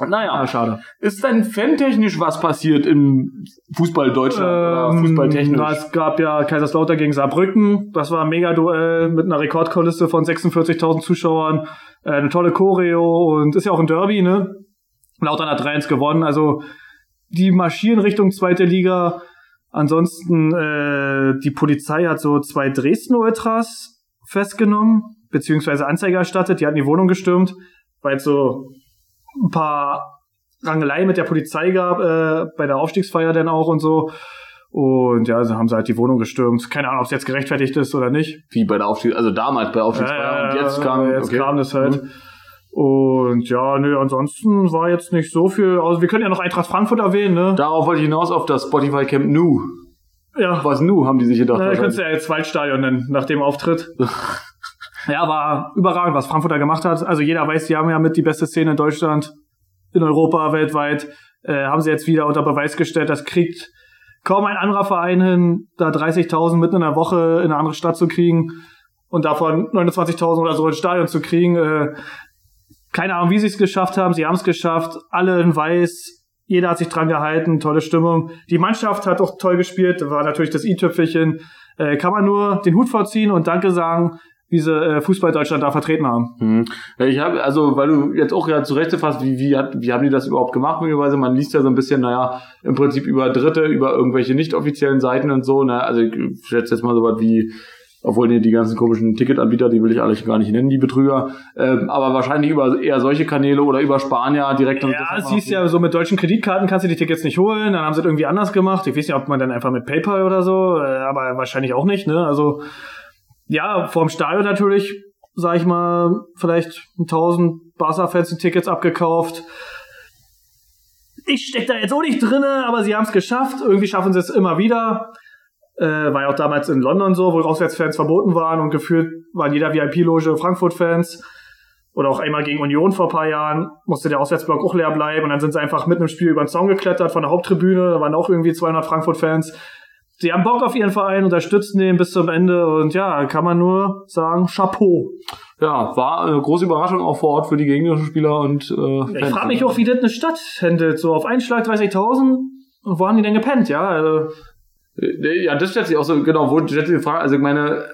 Naja,
Ah, schade.
ist denn fantechnisch was passiert im Fußball Deutschland oder
Ähm,
Fußballtechnisch?
na, es gab ja Kaiserslautern gegen Saarbrücken. Das war ein Mega-Duell mit einer Rekordkulisse von 46.000 Zuschauern. Äh, eine tolle Choreo und ist ja auch ein Derby, ne? Lautern hat 3-1 gewonnen. Also die marschieren Richtung zweite Liga. Ansonsten, äh, die Polizei hat so zwei Dresden-Ultras festgenommen, beziehungsweise Anzeige erstattet. Die hatten die Wohnung gestürmt, weil so ein paar Rangeleien mit der Polizei gab, äh, bei der Aufstiegsfeier dann auch und so. Und ja, also haben sie halt die Wohnung gestürmt. Keine Ahnung, ob es jetzt gerechtfertigt ist oder nicht.
Wie bei der Aufstieg, also damals bei der Aufstiegsfeier und jetzt kam,
jetzt
okay.
kam das halt.
Mhm.
Und ja, nö, ansonsten war jetzt nicht so viel. Also wir können ja noch Eintracht Frankfurt erwähnen, ne?
Darauf wollte ich hinaus auf das Spotify Camp Nu.
Ja,
Was Nu, haben die sich gedacht.
äh,
wahrscheinlich.
könntest du ja jetzt Waldstadion nennen, nach dem Auftritt. (laughs) ja, war überragend, was Frankfurt da gemacht hat. Also jeder weiß, die haben ja mit die beste Szene in Deutschland, in Europa, weltweit. Äh, haben sie jetzt wieder unter Beweis gestellt, das kriegt kaum ein anderer Verein hin, da 30.000 mitten in der Woche in eine andere Stadt zu kriegen und davon 29.000 oder so ins Stadion zu kriegen. Äh, keine Ahnung, wie sie es geschafft haben. Sie haben es geschafft. Alle in weiß. Jeder hat sich dran gehalten. Tolle Stimmung. Die Mannschaft hat auch toll gespielt. War natürlich das i-Tüpfelchen. Äh, kann man nur den Hut vorziehen und Danke sagen, wie sie äh, Fußball Deutschland da vertreten haben.
Hm. Ich habe, also, weil du jetzt auch ja zurecht fasst, wie, wie, hat, wie haben die das überhaupt gemacht, möglicherweise? Man liest ja so ein bisschen, naja, im Prinzip über Dritte, über irgendwelche nicht offiziellen Seiten und so, ne? Also, ich schätze jetzt mal so was wie, obwohl nee, die ganzen komischen Ticketanbieter, die will ich alle gar nicht nennen, die Betrüger, ähm, aber wahrscheinlich über eher solche Kanäle oder über Spanier direkt. und
Ja, hieß ja so, mit deutschen Kreditkarten kannst du die Tickets nicht holen. Dann haben sie es irgendwie anders gemacht. Ich weiß nicht, ob man dann einfach mit PayPal oder so, äh, aber wahrscheinlich auch nicht, ne? Also, ja, vorm Stadion natürlich, sag ich mal, vielleicht 1000 Barca-Fans die Tickets abgekauft. Ich steck da jetzt auch nicht drinne, aber sie haben es geschafft. Irgendwie schaffen sie es immer wieder. Äh, war ja auch damals in London so, wo Auswärtsfans verboten waren und gefühlt waren jeder VIP-Loge Frankfurt-Fans. Oder auch einmal gegen Union vor ein paar Jahren musste der Auswärtsblock auch leer bleiben und dann sind sie einfach mitten im Spiel über den Zaun geklettert von der Haupttribüne. Da waren auch irgendwie 200 Frankfurt-Fans. Sie haben Bock auf ihren Verein, unterstützen den bis zum Ende und ja, kann man nur sagen, Chapeau.
Ja, war eine große Überraschung auch vor Ort für die gegnerischen Spieler und äh,
Ich frage mich auch, wie das eine Stadt handelt. So auf einen Schlag 30.000. Und wo haben die denn gepennt, ja? Also,
Äh, Ja, das stellt sich auch so, genau, wo stellt sich die Frage, also ich meine,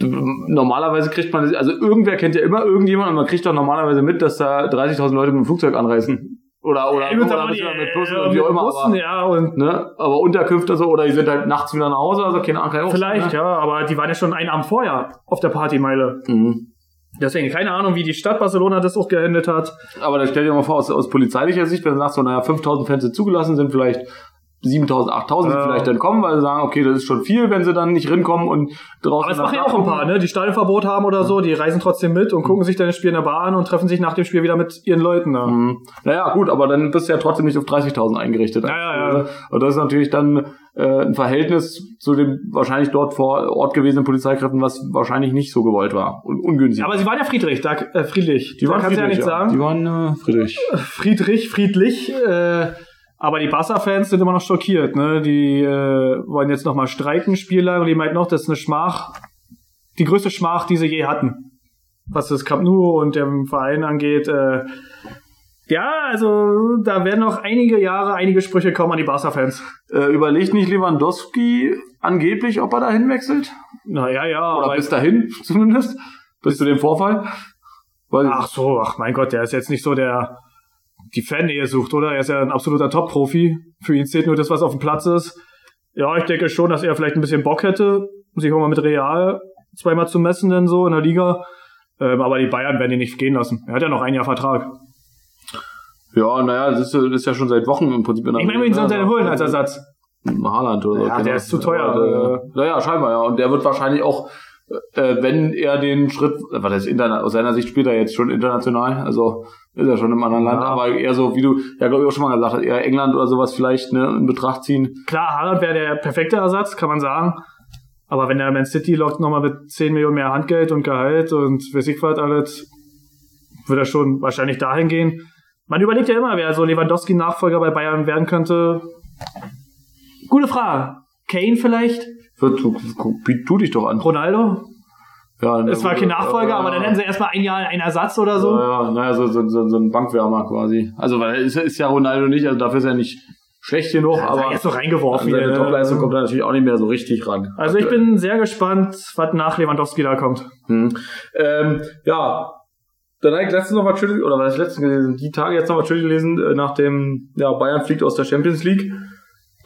äh, normalerweise kriegt man, also irgendwer kennt ja immer irgendjemand und man kriegt doch normalerweise mit, dass da 30.000 Leute mit dem Flugzeug anreisen. Oder, oder,
ja,
oder
die,
mit Bussen
äh,
und wie auch immer.
Bussen,
aber,
ja, und
ne, aber Unterkünfte so, oder die sind halt nachts wieder nach Hause, also keine Ahnung, auch
vielleicht,
ne?
ja, aber die waren ja schon einen Abend vorher auf der Partymeile.
Mhm.
Deswegen keine Ahnung, wie die Stadt Barcelona das auch gehandelt hat.
Aber da stell dir mal vor, aus, aus polizeilicher Sicht, wenn du sagst, so, naja, 5.000 Fans sind zugelassen, sind vielleicht 7000, 8000 die
Ja.
vielleicht dann kommen, weil sie sagen, okay, das ist schon viel, wenn sie dann nicht rinkommen und draußen.
Aber es machen ja auch ein paar, ne? Die Stadionverbot haben oder so, die reisen trotzdem mit und gucken sich dann das Spiel in der Bar an und treffen sich nach dem Spiel wieder mit ihren Leuten da.
Mhm. Naja, gut, aber dann bist du ja trotzdem nicht auf 30.000 eingerichtet.
Ja, ja, ja.
Und das ist natürlich dann äh, ein Verhältnis zu dem wahrscheinlich dort vor Ort gewesenen Polizeikräften, was wahrscheinlich nicht so gewollt war und ungünstig.
Aber sie waren ja friedlich, da, äh, friedlich.
die waren
da kannst du ja
friedlich,
nichts sagen.
Die waren äh, friedlich.
Friedrich, friedlich. Äh, aber die Barca-Fans sind immer noch schockiert. Ne? Die äh, wollen jetzt nochmal streiken, spiellang. Und die meinten noch, das ist eine Schmach, die größte Schmach, die sie je hatten. Was das Camp Nou und dem Verein angeht. Äh, ja, also da werden noch einige Jahre, einige Sprüche kommen an die Barca-Fans.
Äh, überlegt nicht Lewandowski angeblich, ob er dahin wechselt?
Naja, ja.
Oder bis dahin (laughs) zumindest? Bis zu dem Vorfall? Weil,
Ach so, ach mein Gott, der ist jetzt nicht so der die Fannähe sucht, oder? Er ist ja ein absoluter Top-Profi. Für ihn zählt nur das, was auf dem Platz ist. Ja, ich denke schon, dass er vielleicht ein bisschen Bock hätte, sich auch mal mit Real zweimal zu messen, denn so in der Liga. Ähm, aber die Bayern werden ihn nicht gehen lassen. Er hat ja noch ein Jahr Vertrag.
ja, naja, das ist, das ist ja schon seit Wochen im Prinzip in der
Ich meine, wen sollen sie denn holen als Ersatz?
Haaland oder so.
Ja, der ist zu teuer.
Naja, scheinbar, ja. Und der wird wahrscheinlich auch, äh, wenn er den Schritt, äh, was heißt interna aus seiner Sicht spielt er jetzt schon international, also ist er schon im anderen Land,
Ja.
aber eher so, wie du ja glaube ich auch schon mal gesagt hast, eher England oder sowas vielleicht ne, in Betracht ziehen.
Klar, Haaland wäre der perfekte Ersatz, kann man sagen. Aber wenn der Man City lockt nochmal mit 10 Millionen mehr Handgeld und Gehalt und weiß ich was alles, wird er schon wahrscheinlich dahin gehen. Man überlegt ja immer, wer so Lewandowski-Nachfolger bei Bayern werden könnte. Gute Frage. Kane vielleicht?
Tu, dich doch an.
Ronaldo?
Ja,
Es war kein Nachfolger, aber dann hätten sie erstmal ein Jahr einen Ersatz oder so.
Ja, ja, naja, so, so, so, so ein Bankwärmer quasi. Also, weil ist, ist ja Ronaldo nicht, also dafür ist er nicht schlecht genug,
aber
aber
jetzt so reingeworfen.
an seine
ne?
Topleistung kommt er natürlich auch nicht mehr so richtig ran.
Also ich bin sehr gespannt, was nach Lewandowski da kommt.
Hm. Ähm, ja, dann habe ich letztens noch mal Twitter, oder was ich letztens gelesen, die Tage jetzt noch mal Twitter gelesen, äh, nach dem, ja, Bayern fliegt aus der Champions League.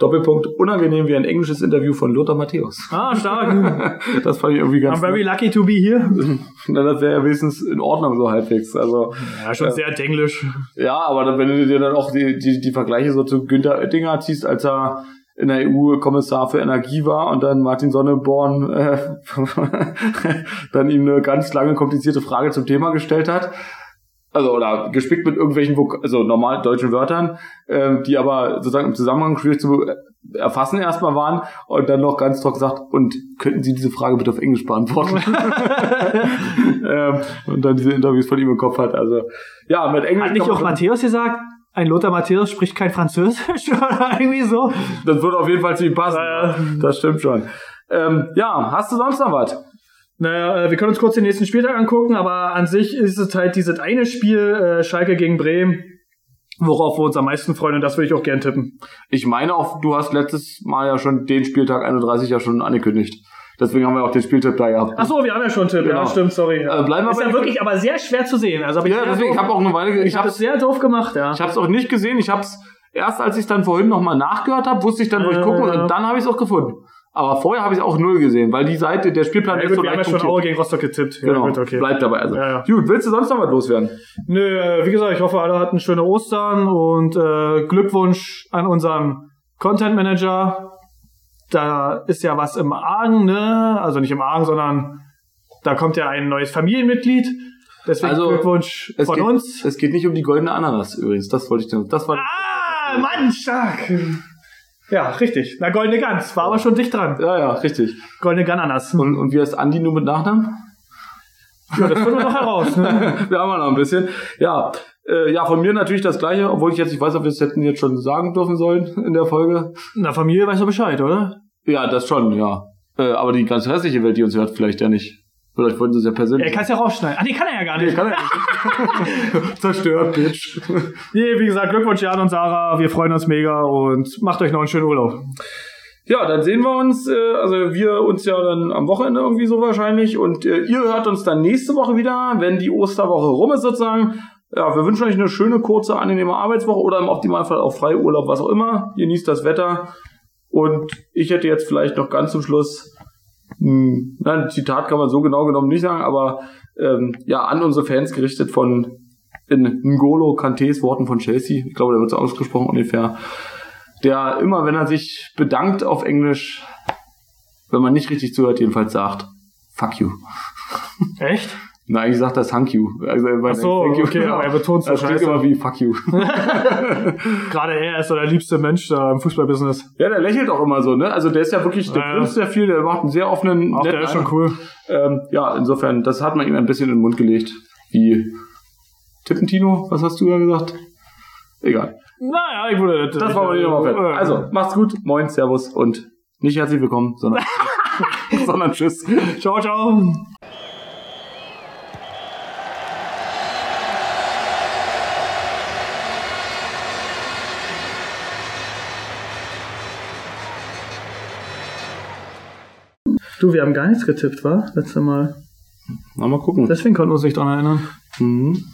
Doppelpunkt, unangenehm wie ein englisches Interview von Lothar Matthäus.
Ah, stark. (laughs)
Das fand ich irgendwie
I'm
ganz
very lucky to be here. (laughs)
Na, Das wäre ja wenigstens in Ordnung so halbwegs. Also,
Ja, schon sehr denglisch.
ja, aber dann, wenn du dir dann auch die, die, die Vergleiche so zu Günther Oettinger ziehst, als er in der EU Kommissar für Energie war und dann Martin Sonneborn äh, (laughs) dann ihm eine ganz lange komplizierte Frage zum Thema gestellt hat. Also oder gespickt mit irgendwelchen Vok also normal deutschen Wörtern, ähm, die aber sozusagen im Zusammenhang schwierig zu erfassen erstmal waren und dann noch ganz trocken gesagt, und könnten Sie diese Frage bitte auf Englisch beantworten? (laughs) ähm, und dann diese Interviews von ihm im Kopf hat. Also ja, mit Englisch.
Hat nicht auch Matthäus gesagt? Ein Lothar Matthäus spricht kein Französisch (laughs) oder irgendwie so?
Das würde auf jeden Fall zu ihm passen.
Ja.
Das stimmt schon. Ähm, ja, hast du sonst noch was?
Naja, äh, wir können uns kurz den nächsten Spieltag angucken, aber an sich ist es halt dieses eine Spiel, äh, Schalke gegen Bremen, worauf wir uns am meisten freuen und das würde ich auch gern tippen.
Ich meine auch, du hast letztes Mal ja schon den Spieltag 31 ja schon angekündigt. Deswegen haben wir auch den Spieltipp da gehabt.
Ach so, wir haben ja schon einen Tipp,
Genau.
ja, stimmt, sorry.
Äh, bleiben wir
ist ja wirklich aber sehr schwer zu sehen. Also ich
Ja, deswegen, ich
doof,
habe auch eine Weile,
ich
ich
habe es sehr doof gemacht, ja.
ich habe es auch nicht gesehen. Ich habe es erst, als ich dann vorhin nochmal nachgehört habe, wusste ich dann, wo ich
Äh.
gucke und dann habe ich es auch gefunden. Aber vorher habe ich es auch null gesehen, weil die Seite, der Spielplan
ja
ist
gut, wir haben ja schon. Aue gegen Rostock getippt.
Genau,
Ja, gut, okay.
bleibt dabei also.
Ja, ja.
Gut, willst du sonst noch was loswerden?
Nö, äh, wie gesagt, ich hoffe, alle hatten schöne Ostern und äh, Glückwunsch an unseren Content Manager. Da ist ja was im Argen, ne? Also nicht im Argen, sondern da kommt ja ein neues Familienmitglied. Deswegen
Also,
Glückwunsch von
geht,
uns.
Es geht nicht um die goldene Ananas übrigens. Das wollte ich dir. Das war.
Ah, Mann, stark. Ja, richtig. Na, Goldene Gans. War aber schon dicht dran.
Ja, ja, richtig.
Goldene Gananas.
Und, und wie heißt Andi nur mit Nachnamen?
Ja, das finden wir noch heraus. Ne? (laughs)
wir haben ja noch ein bisschen. Ja, äh, ja, von mir natürlich das gleiche, obwohl ich jetzt, ich weiß, ob wir es hätten jetzt schon sagen dürfen sollen in der Folge.
Na, Familie weiß doch Bescheid, oder?
Ja, das schon, ja. Äh, aber die ganz restliche Welt, die uns hört, vielleicht ja nicht. Vielleicht wollen sie es ja persönlich.
Er kann es ja rausschneiden. Ah, nee, kann er ja gar nicht.
Nee, kann er nicht. (laughs) Zerstört, Bitch.
Nee, wie gesagt, Glückwunsch Jan und Sarah. Wir freuen uns mega und macht euch noch einen schönen Urlaub.
Ja, dann sehen wir uns, äh, also wir uns ja dann am Wochenende irgendwie so wahrscheinlich und äh, ihr hört uns dann nächste Woche wieder, wenn die Osterwoche rum ist sozusagen. Ja, wir wünschen euch eine schöne, kurze, angenehme Arbeitswoche oder im Optimalfall auch Freiurlaub, was auch immer. Genießt das Wetter. Und ich hätte jetzt vielleicht noch ganz zum Schluss, hm, nein, Zitat kann man so genau genommen nicht sagen, aber ähm, ja, an unsere Fans gerichtet von in N'Golo Kantés Worten von Chelsea. Ich glaube, da wird so ausgesprochen ungefähr. der immer, wenn er sich bedankt auf Englisch, wenn man nicht richtig zuhört, jedenfalls sagt, fuck you.
Echt?
Nein, eigentlich sagt er thank you. Also,
Ach so,
thank you.
okay, aber er betont so
Das klingt immer wie fuck you. (laughs) (laughs)
Gerade er ist so der liebste Mensch da im Fußballbusiness.
ja, der lächelt auch immer so, ne? Also der ist ja wirklich, der
Ja, ja.
grinst sehr viel, der macht einen sehr offenen,
Ach, der ist schon cool.
Ähm, ja, insofern, das hat man ihm ein bisschen in den Mund gelegt. Wie Tippentino, was hast du da gesagt? Egal.
Naja, ich wurde.
Das war mal wieder mal fett. Also, macht's gut, moin, servus und nicht herzlich willkommen, sondern, (laughs) sondern tschüss.
Ciao, ciao. Du, wir haben gar nichts getippt, war? Letzte Mal.
Na, mal gucken.
Deswegen konnten wir uns nicht dran erinnern.
Mhm.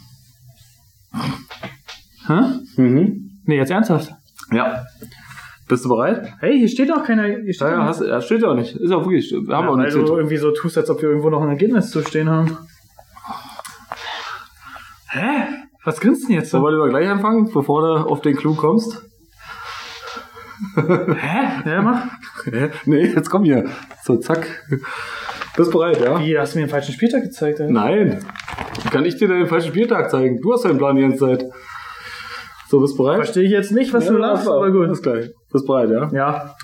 Hä?
Mhm.
Nee, jetzt ernsthaft.
Ja. Bist du bereit?
Hey, hier steht auch keiner. Hier steht
Ja, ja,
auch-
hast, ja, steht ja auch nicht. Ist auch wirklich, wir haben
ja,
auch
weil du irgendwie so tust, als ob wir irgendwo noch ein Ergebnis zu stehen haben. Hä? Was grinst denn jetzt
So,
so?
wollen wir gleich anfangen, bevor du auf den Clou kommst?
Hä? Ja, mach. (laughs)
Hä? nee, jetzt komm hier. So, zack. Bist bereit, ja?
Wie, hast du mir den falschen Spieltag gezeigt, ey?
Nein. Wie kann ich dir denn den falschen Spieltag zeigen? Du hast ja den Plan die ganze Zeit. So, bist bereit?
Verstehe ich jetzt nicht, was du lachst, aber gut.
Alles gleich. Bist bereit, ja?
Ja.